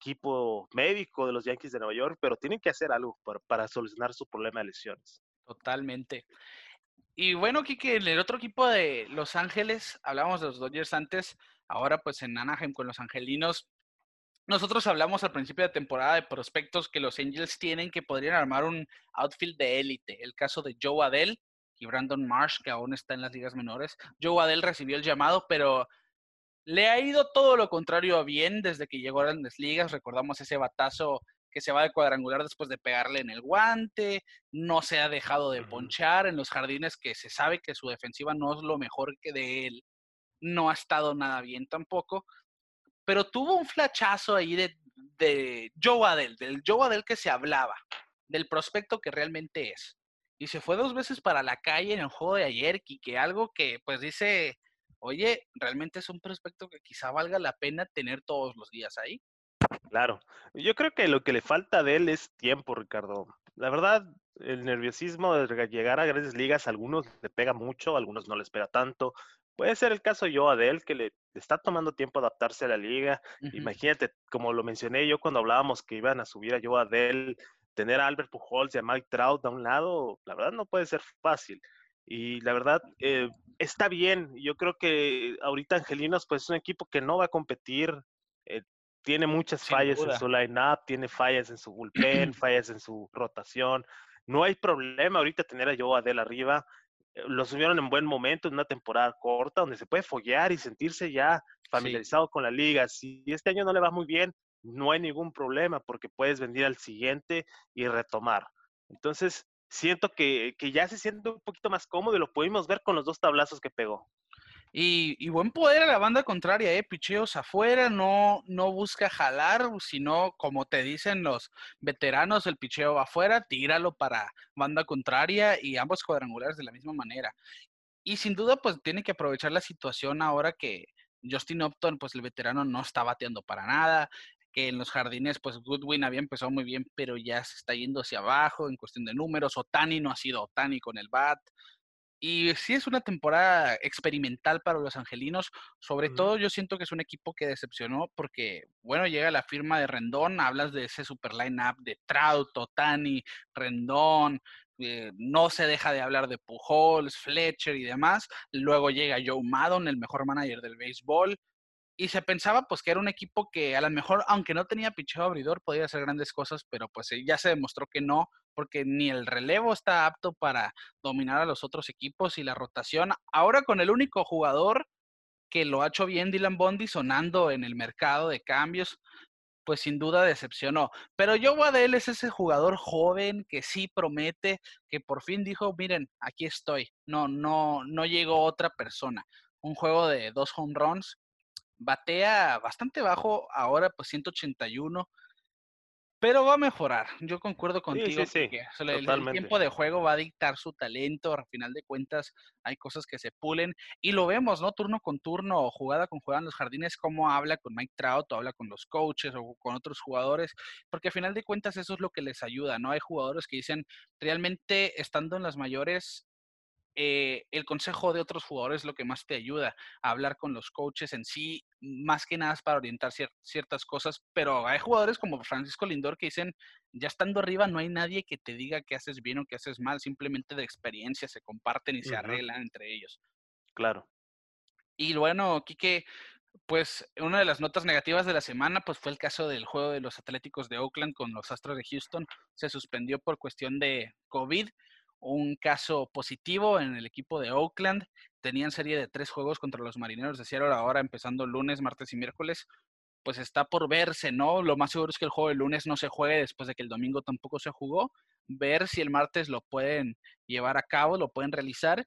Speaker 3: equipo médico de los Yankees de Nueva York, pero tienen que hacer algo para, solucionar su problema de lesiones.
Speaker 2: Totalmente. Y bueno, Kike, en el otro equipo de Los Ángeles, hablábamos de los Dodgers antes, ahora pues en Anaheim con los Angelinos. Nosotros hablamos al principio de temporada de prospectos que los Angels tienen que podrían armar un outfield de élite. El caso de Joe Adell y Brandon Marsh, que aún está en las ligas menores. Joe Adell recibió el llamado, pero le ha ido todo lo contrario a bien desde que llegó a grandes ligas. Recordamos ese batazo que se va de cuadrangular después de pegarle en el guante, no se ha dejado de ponchar en los jardines que se sabe que su defensiva no es lo mejor que de él, no ha estado nada bien tampoco, pero tuvo un flachazo ahí de, de Joe Adel, del Joe Adel que se hablaba, del prospecto que realmente es. y se fue dos veces para la calle en el juego de ayer, y que algo que pues dice, oye, realmente es un prospecto que quizá valga la pena tener todos los días ahí.
Speaker 3: Claro, yo creo que lo que le falta de él es tiempo, Ricardo. La verdad, el nerviosismo de llegar a grandes ligas, a algunos le pega mucho, a algunos no les pega tanto. Puede ser el caso yo de él, que le está tomando tiempo adaptarse a la liga. Imagínate, como lo mencioné yo cuando hablábamos que iban a subir a Joe Adel, tener a Albert Pujols y a Mike Trout a un lado, la verdad no puede ser fácil. Y la verdad, eh, está bien. Yo creo que ahorita Angelinos, pues es un equipo que no va a competir. Eh, tiene muchas fallas en su line-up, tiene fallas en su bullpen, fallas en su rotación. No hay problema ahorita tener a Joe Adel arriba. Eh, lo subieron en buen momento, en una temporada corta, donde se puede foguear y sentirse ya familiarizado con la liga. Si este año no le va muy bien, no hay ningún problema porque puedes venir al siguiente y retomar. Entonces, siento que, que ya se siente un poquito más cómodo y lo pudimos ver con los dos tablazos que pegó.
Speaker 2: Y, buen poder a la banda contraria, ¿eh? Picheos afuera, no, no busca jalar, sino como te dicen los veteranos, el picheo afuera, tíralo para banda contraria y ambos cuadrangulares de la misma manera. Y sin duda, pues tiene que aprovechar la situación ahora que Justin Upton, pues el veterano no está bateando para nada, que en los jardines, pues Goodwin había empezado muy bien, pero ya se está yendo hacia abajo en cuestión de números. Otani no ha sido Otani con el bat. Y sí es una temporada experimental para los angelinos. Sobre todo yo siento que es un equipo que decepcionó porque, bueno, llega la firma de Rendón, hablas de ese super line-up de Trout, Otani, Rendón, eh, no se deja de hablar de Pujols, Fletcher y demás. Luego llega Joe Maddon, el mejor manager del béisbol y se pensaba pues que era un equipo que a lo mejor, aunque no tenía picheo abridor, podía hacer grandes cosas, pero pues ya se demostró que no, porque ni el relevo está apto para dominar a los otros equipos y la rotación. Ahora con el único jugador que lo ha hecho bien Dylan Bondi sonando en el mercado de cambios, pues sin duda decepcionó. Pero Joe Waddell es ese jugador joven que sí promete, que por fin dijo, miren, aquí estoy. No, no, no llegó otra persona. Un juego de dos home runs batea bastante bajo, ahora pues 181, pero va a mejorar. Yo concuerdo contigo que el, tiempo de juego va a dictar su talento. Al final de cuentas, hay cosas que se pulen y lo vemos, ¿no? Turno con turno, jugada con jugada en los jardines, cómo habla con Mike Trout o habla con los coaches o con otros jugadores, porque al final de cuentas eso es lo que les ayuda, ¿no? Hay jugadores que dicen, realmente estando en las mayores, eh, el consejo de otros jugadores es lo que más te ayuda a hablar con los coaches en sí, más que nada es para orientar ciertas cosas, pero hay jugadores como Francisco Lindor que dicen, ya estando arriba no hay nadie que te diga que haces bien o que haces mal, simplemente de experiencia se comparten y se arreglan entre ellos.
Speaker 3: Claro.
Speaker 2: Y bueno, Quique, pues una de las notas negativas de la semana pues fue el caso del juego de los Atléticos de Oakland con los Astros de Houston. Se suspendió por cuestión de COVID un caso positivo en el equipo de Oakland. Tenían serie de tres juegos contra los Marineros de Seattle, ahora empezando lunes, martes y miércoles. Pues está por verse, ¿no? Lo más seguro es que el juego de lunes no se juegue después de que el domingo tampoco se jugó. Ver si el martes lo pueden llevar a cabo, lo pueden realizar.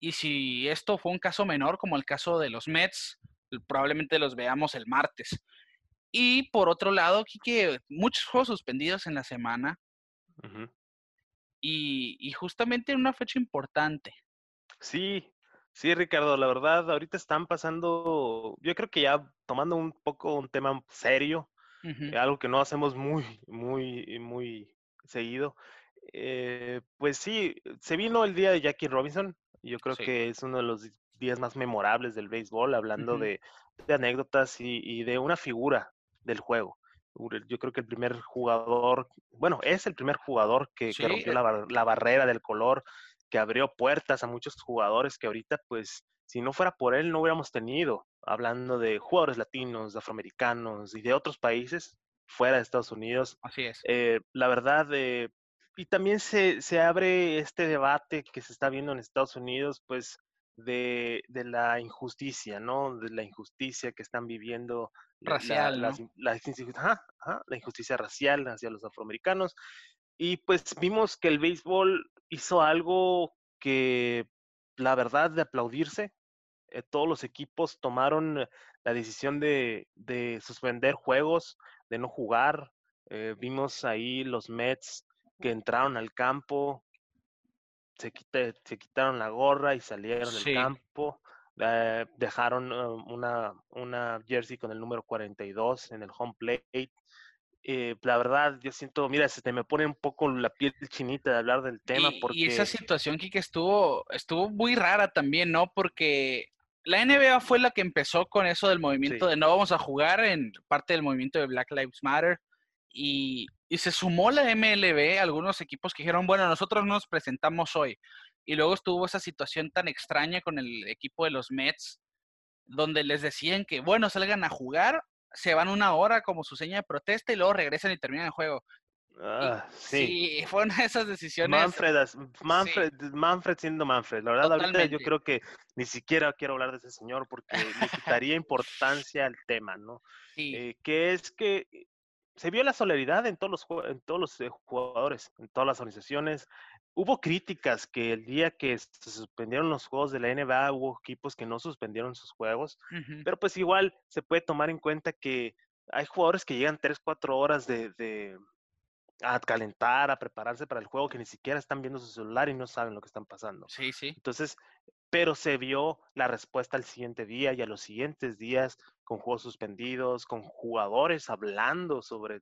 Speaker 2: Y si esto fue un caso menor, como el caso de los Mets, probablemente los veamos el martes. Y por otro lado, que muchos juegos suspendidos en la semana y, justamente en una fecha importante.
Speaker 3: Sí, sí, Ricardo, la verdad, ahorita están pasando, yo creo que ya tomando un poco un tema serio, algo que no hacemos muy, muy, muy seguido. Eh, pues sí, se vino el día de Jackie Robinson, yo creo que es uno de los días más memorables del béisbol, hablando de, anécdotas y, de una figura del juego yo creo que el primer jugador, bueno, es el primer jugador que, rompió eh la, barrera del color, que abrió puertas a muchos jugadores que ahorita, pues, si no fuera por él, no hubiéramos tenido, hablando de jugadores latinos, de afroamericanos y de otros países fuera de Estados Unidos.
Speaker 2: Así es.
Speaker 3: Eh, la verdad, eh, y también se, se abre este debate que se está viendo en Estados Unidos, pues, de, de, la injusticia, ¿no? De la injusticia que están viviendo.
Speaker 2: Racial,
Speaker 3: la, la, injusticia racial hacia los afroamericanos. Y pues vimos que el béisbol hizo algo que, la verdad, de aplaudirse. Eh, todos los equipos tomaron la decisión de, de suspender juegos, de no jugar. Eh, vimos ahí los Mets que entraron al campo, se, se quitaron la gorra y salieron del campo. Eh, dejaron uh, una, una jersey con el número 42 en el home plate. Eh, la verdad, yo siento, mira, se me pone un poco la piel chinita de hablar del tema. porque...
Speaker 2: y esa situación, Kike, estuvo, estuvo muy rara también, ¿no? Porque la NBA fue la que empezó con eso del movimiento de no vamos a jugar en parte del movimiento de Black Lives Matter. Y, y, se sumó la MLB, algunos equipos que dijeron, bueno, nosotros nos presentamos hoy. Y luego estuvo esa situación tan extraña con el equipo de los Mets, donde les decían que, bueno, salgan a jugar se van una hora como su seña de protesta y luego regresan y terminan el juego.
Speaker 3: Ah, sí.
Speaker 2: sí. fue una de esas decisiones.
Speaker 3: Manfred, Manfred, Manfred siendo Manfred. La verdad, ahorita yo creo que ni siquiera quiero hablar de ese señor porque le quitaría importancia al tema, ¿no? Sí. Eh, que es que se vio la solidaridad en todos los, en todos los eh, jugadores, en todas las organizaciones. Hubo críticas que el día que se suspendieron los juegos de la NBA, hubo equipos que no suspendieron sus juegos, pero pues igual se puede tomar en cuenta que hay jugadores que llegan 3, 4 horas de, de, a calentar, a prepararse para el juego, que ni siquiera están viendo su celular y no saben lo que están pasando.
Speaker 2: Sí, sí.
Speaker 3: Entonces, pero se vio la respuesta al siguiente día y a los siguientes días con juegos suspendidos, con jugadores hablando sobre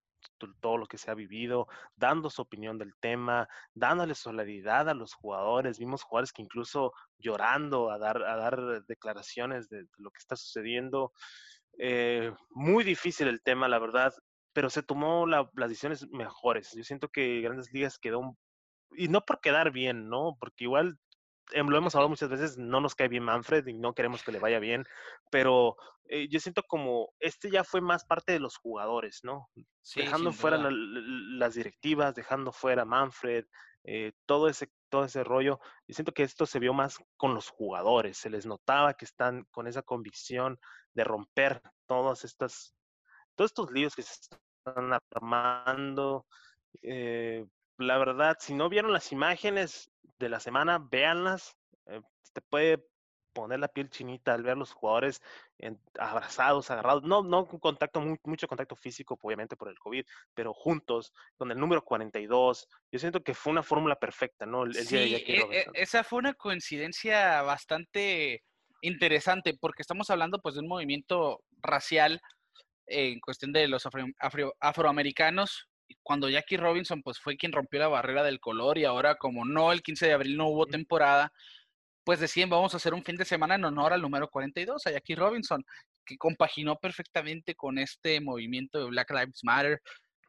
Speaker 3: todo lo que se ha vivido, dando su opinión del tema, dándole solidaridad a los jugadores. Vimos jugadores que incluso llorando a dar, a dar declaraciones de, lo que está sucediendo. Eh, muy difícil el tema, la verdad, pero se tomó las decisiones mejores. Yo siento que Grandes Ligas quedó, y no por quedar bien, ¿no? Porque igual lo hemos hablado muchas veces, no nos cae bien Manfred y no queremos que le vaya bien, pero eh, yo siento como este ya fue más parte de los jugadores, ¿no? dejando fuera las directivas, dejando fuera Manfred, eh, todo ese todo ese rollo. Yo siento que esto se vio más con los jugadores, se les notaba que están con esa convicción de romper todas estas, todos estos líos que se están armando. Eh, la verdad, si no vieron las imágenes, de la semana, véanlas. Eh, te puede poner la piel chinita al ver los jugadores abrazados, agarrados, no, no con contacto, mucho contacto físico, obviamente por el COVID, pero juntos, con el número 42. Yo siento que fue una fórmula perfecta, ¿no?
Speaker 2: El, sí, e, e, esa fue una coincidencia bastante interesante, porque estamos hablando pues de un movimiento racial en cuestión de los afroamericanos cuando Jackie Robinson pues fue quien rompió la barrera del color y ahora como no, el 15 de abril no hubo temporada, pues decían vamos a hacer un fin de semana en honor al número 42, a Jackie Robinson, que compaginó perfectamente con este movimiento de Black Lives Matter.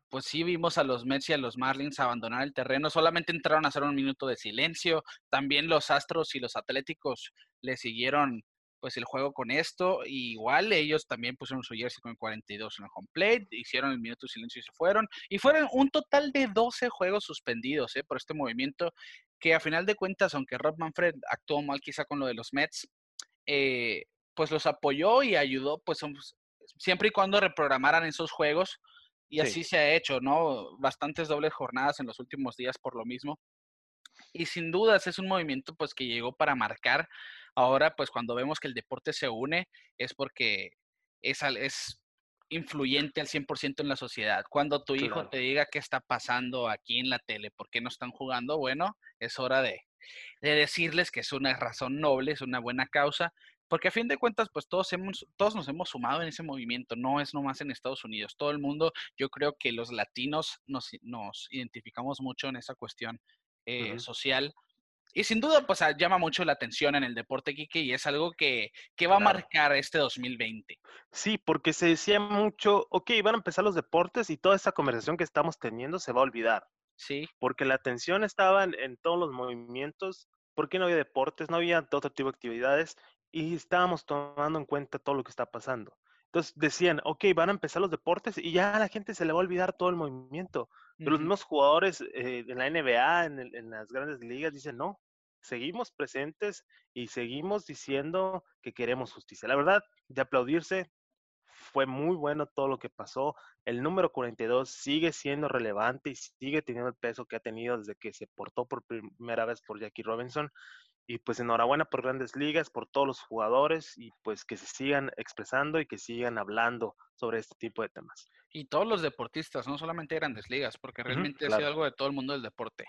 Speaker 2: Pues sí vimos a los Mets y a los Marlins abandonar el terreno, solamente entraron a hacer un minuto de silencio, también los Astros y los Atléticos le siguieron pues el juego con esto. igual ellos también pusieron su jersey con 42 en el home plate, hicieron el minuto de silencio y se fueron. Y fueron un total de 12 juegos suspendidos ¿eh? por este movimiento, que a final de cuentas, aunque Rob Manfred actuó mal quizá con lo de los Mets, eh, pues los apoyó y ayudó, pues siempre y cuando reprogramaran esos juegos. Y así se ha hecho, ¿no? Bastantes dobles jornadas en los últimos días por lo mismo. Y sin dudas es un movimiento pues que llegó para marcar Ahora, pues cuando vemos que el deporte se une, es porque es, es influyente al 100% en la sociedad. Cuando tu hijo te diga qué está pasando aquí en la tele, por qué no están jugando, bueno, es hora de, de, decirles que es una razón noble, es una buena causa, porque a fin de cuentas, pues todos, hemos, todos nos hemos sumado en ese movimiento, no es nomás en Estados Unidos, todo el mundo, yo creo que los latinos nos, nos identificamos mucho en esa cuestión eh, social y sin duda, pues llama mucho la atención en el deporte, Kike, y es algo que, va a marcar este 2020.
Speaker 3: Sí, porque se decía mucho, ok, van a empezar los deportes y toda esta conversación que estamos teniendo se va a olvidar.
Speaker 2: Sí.
Speaker 3: Porque la atención estaba en, todos los movimientos, porque no había deportes, no había otro tipo de actividades y estábamos tomando en cuenta todo lo que está pasando. Entonces decían, ok, van a empezar los deportes y ya a la gente se le va a olvidar todo el movimiento. Pero los mismos jugadores eh, en la NBA, en, en, las grandes ligas, dicen, no, seguimos presentes y seguimos diciendo que queremos justicia. La verdad, de aplaudirse, fue muy bueno todo lo que pasó. El número 42 sigue siendo relevante y sigue teniendo el peso que ha tenido desde que se portó por primera vez por Jackie Robinson. Y pues enhorabuena por grandes ligas, por todos los jugadores y pues que se sigan expresando y que sigan hablando sobre este tipo de temas.
Speaker 2: Y todos los deportistas, no solamente grandes ligas, porque realmente ha sido algo de todo el mundo del deporte.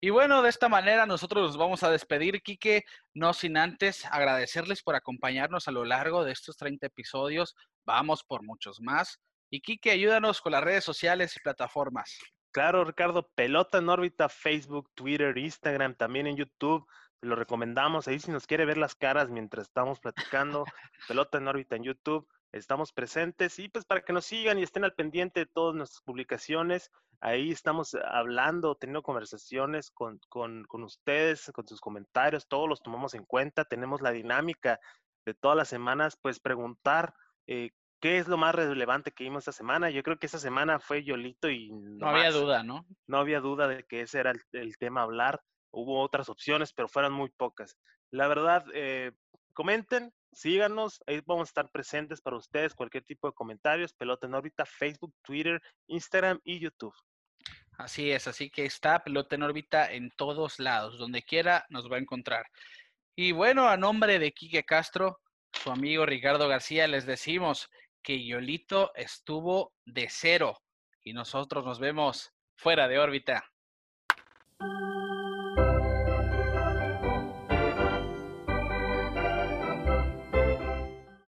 Speaker 2: Y bueno, de esta manera nosotros nos vamos a despedir, Quique, no sin antes agradecerles por acompañarnos a lo largo de estos 30 episodios. Vamos por muchos más. Y Quique, ayúdanos con las redes sociales y plataformas.
Speaker 3: Claro, Ricardo, Pelota en órbita, Facebook, Twitter, Instagram, también en YouTube. Lo recomendamos ahí si nos quiere ver las caras mientras estamos platicando. Pelota en órbita en YouTube estamos presentes y pues para que nos sigan y estén al pendiente de todas nuestras publicaciones. Ahí estamos hablando, teniendo conversaciones con, con, con, ustedes, con sus comentarios, todos los tomamos en cuenta. Tenemos la dinámica de todas las semanas, pues preguntar eh, qué es lo más relevante que vimos esta semana. Yo creo que esta semana fue Yolito y...
Speaker 2: No, había duda, ¿no?
Speaker 3: No había duda de que ese era el, el tema a hablar. Hubo otras opciones, pero fueron muy pocas. La verdad, eh, comenten, síganos, ahí vamos a estar presentes para ustedes, cualquier tipo de comentarios, Pelota en órbita, Facebook, Twitter, Instagram y YouTube.
Speaker 2: Así es, así que está Pelota en órbita en todos lados, donde quiera nos va a encontrar. Y bueno, a nombre de Quique Castro, su amigo Ricardo García, les decimos que Yolito estuvo de cero y nosotros nos vemos fuera de órbita.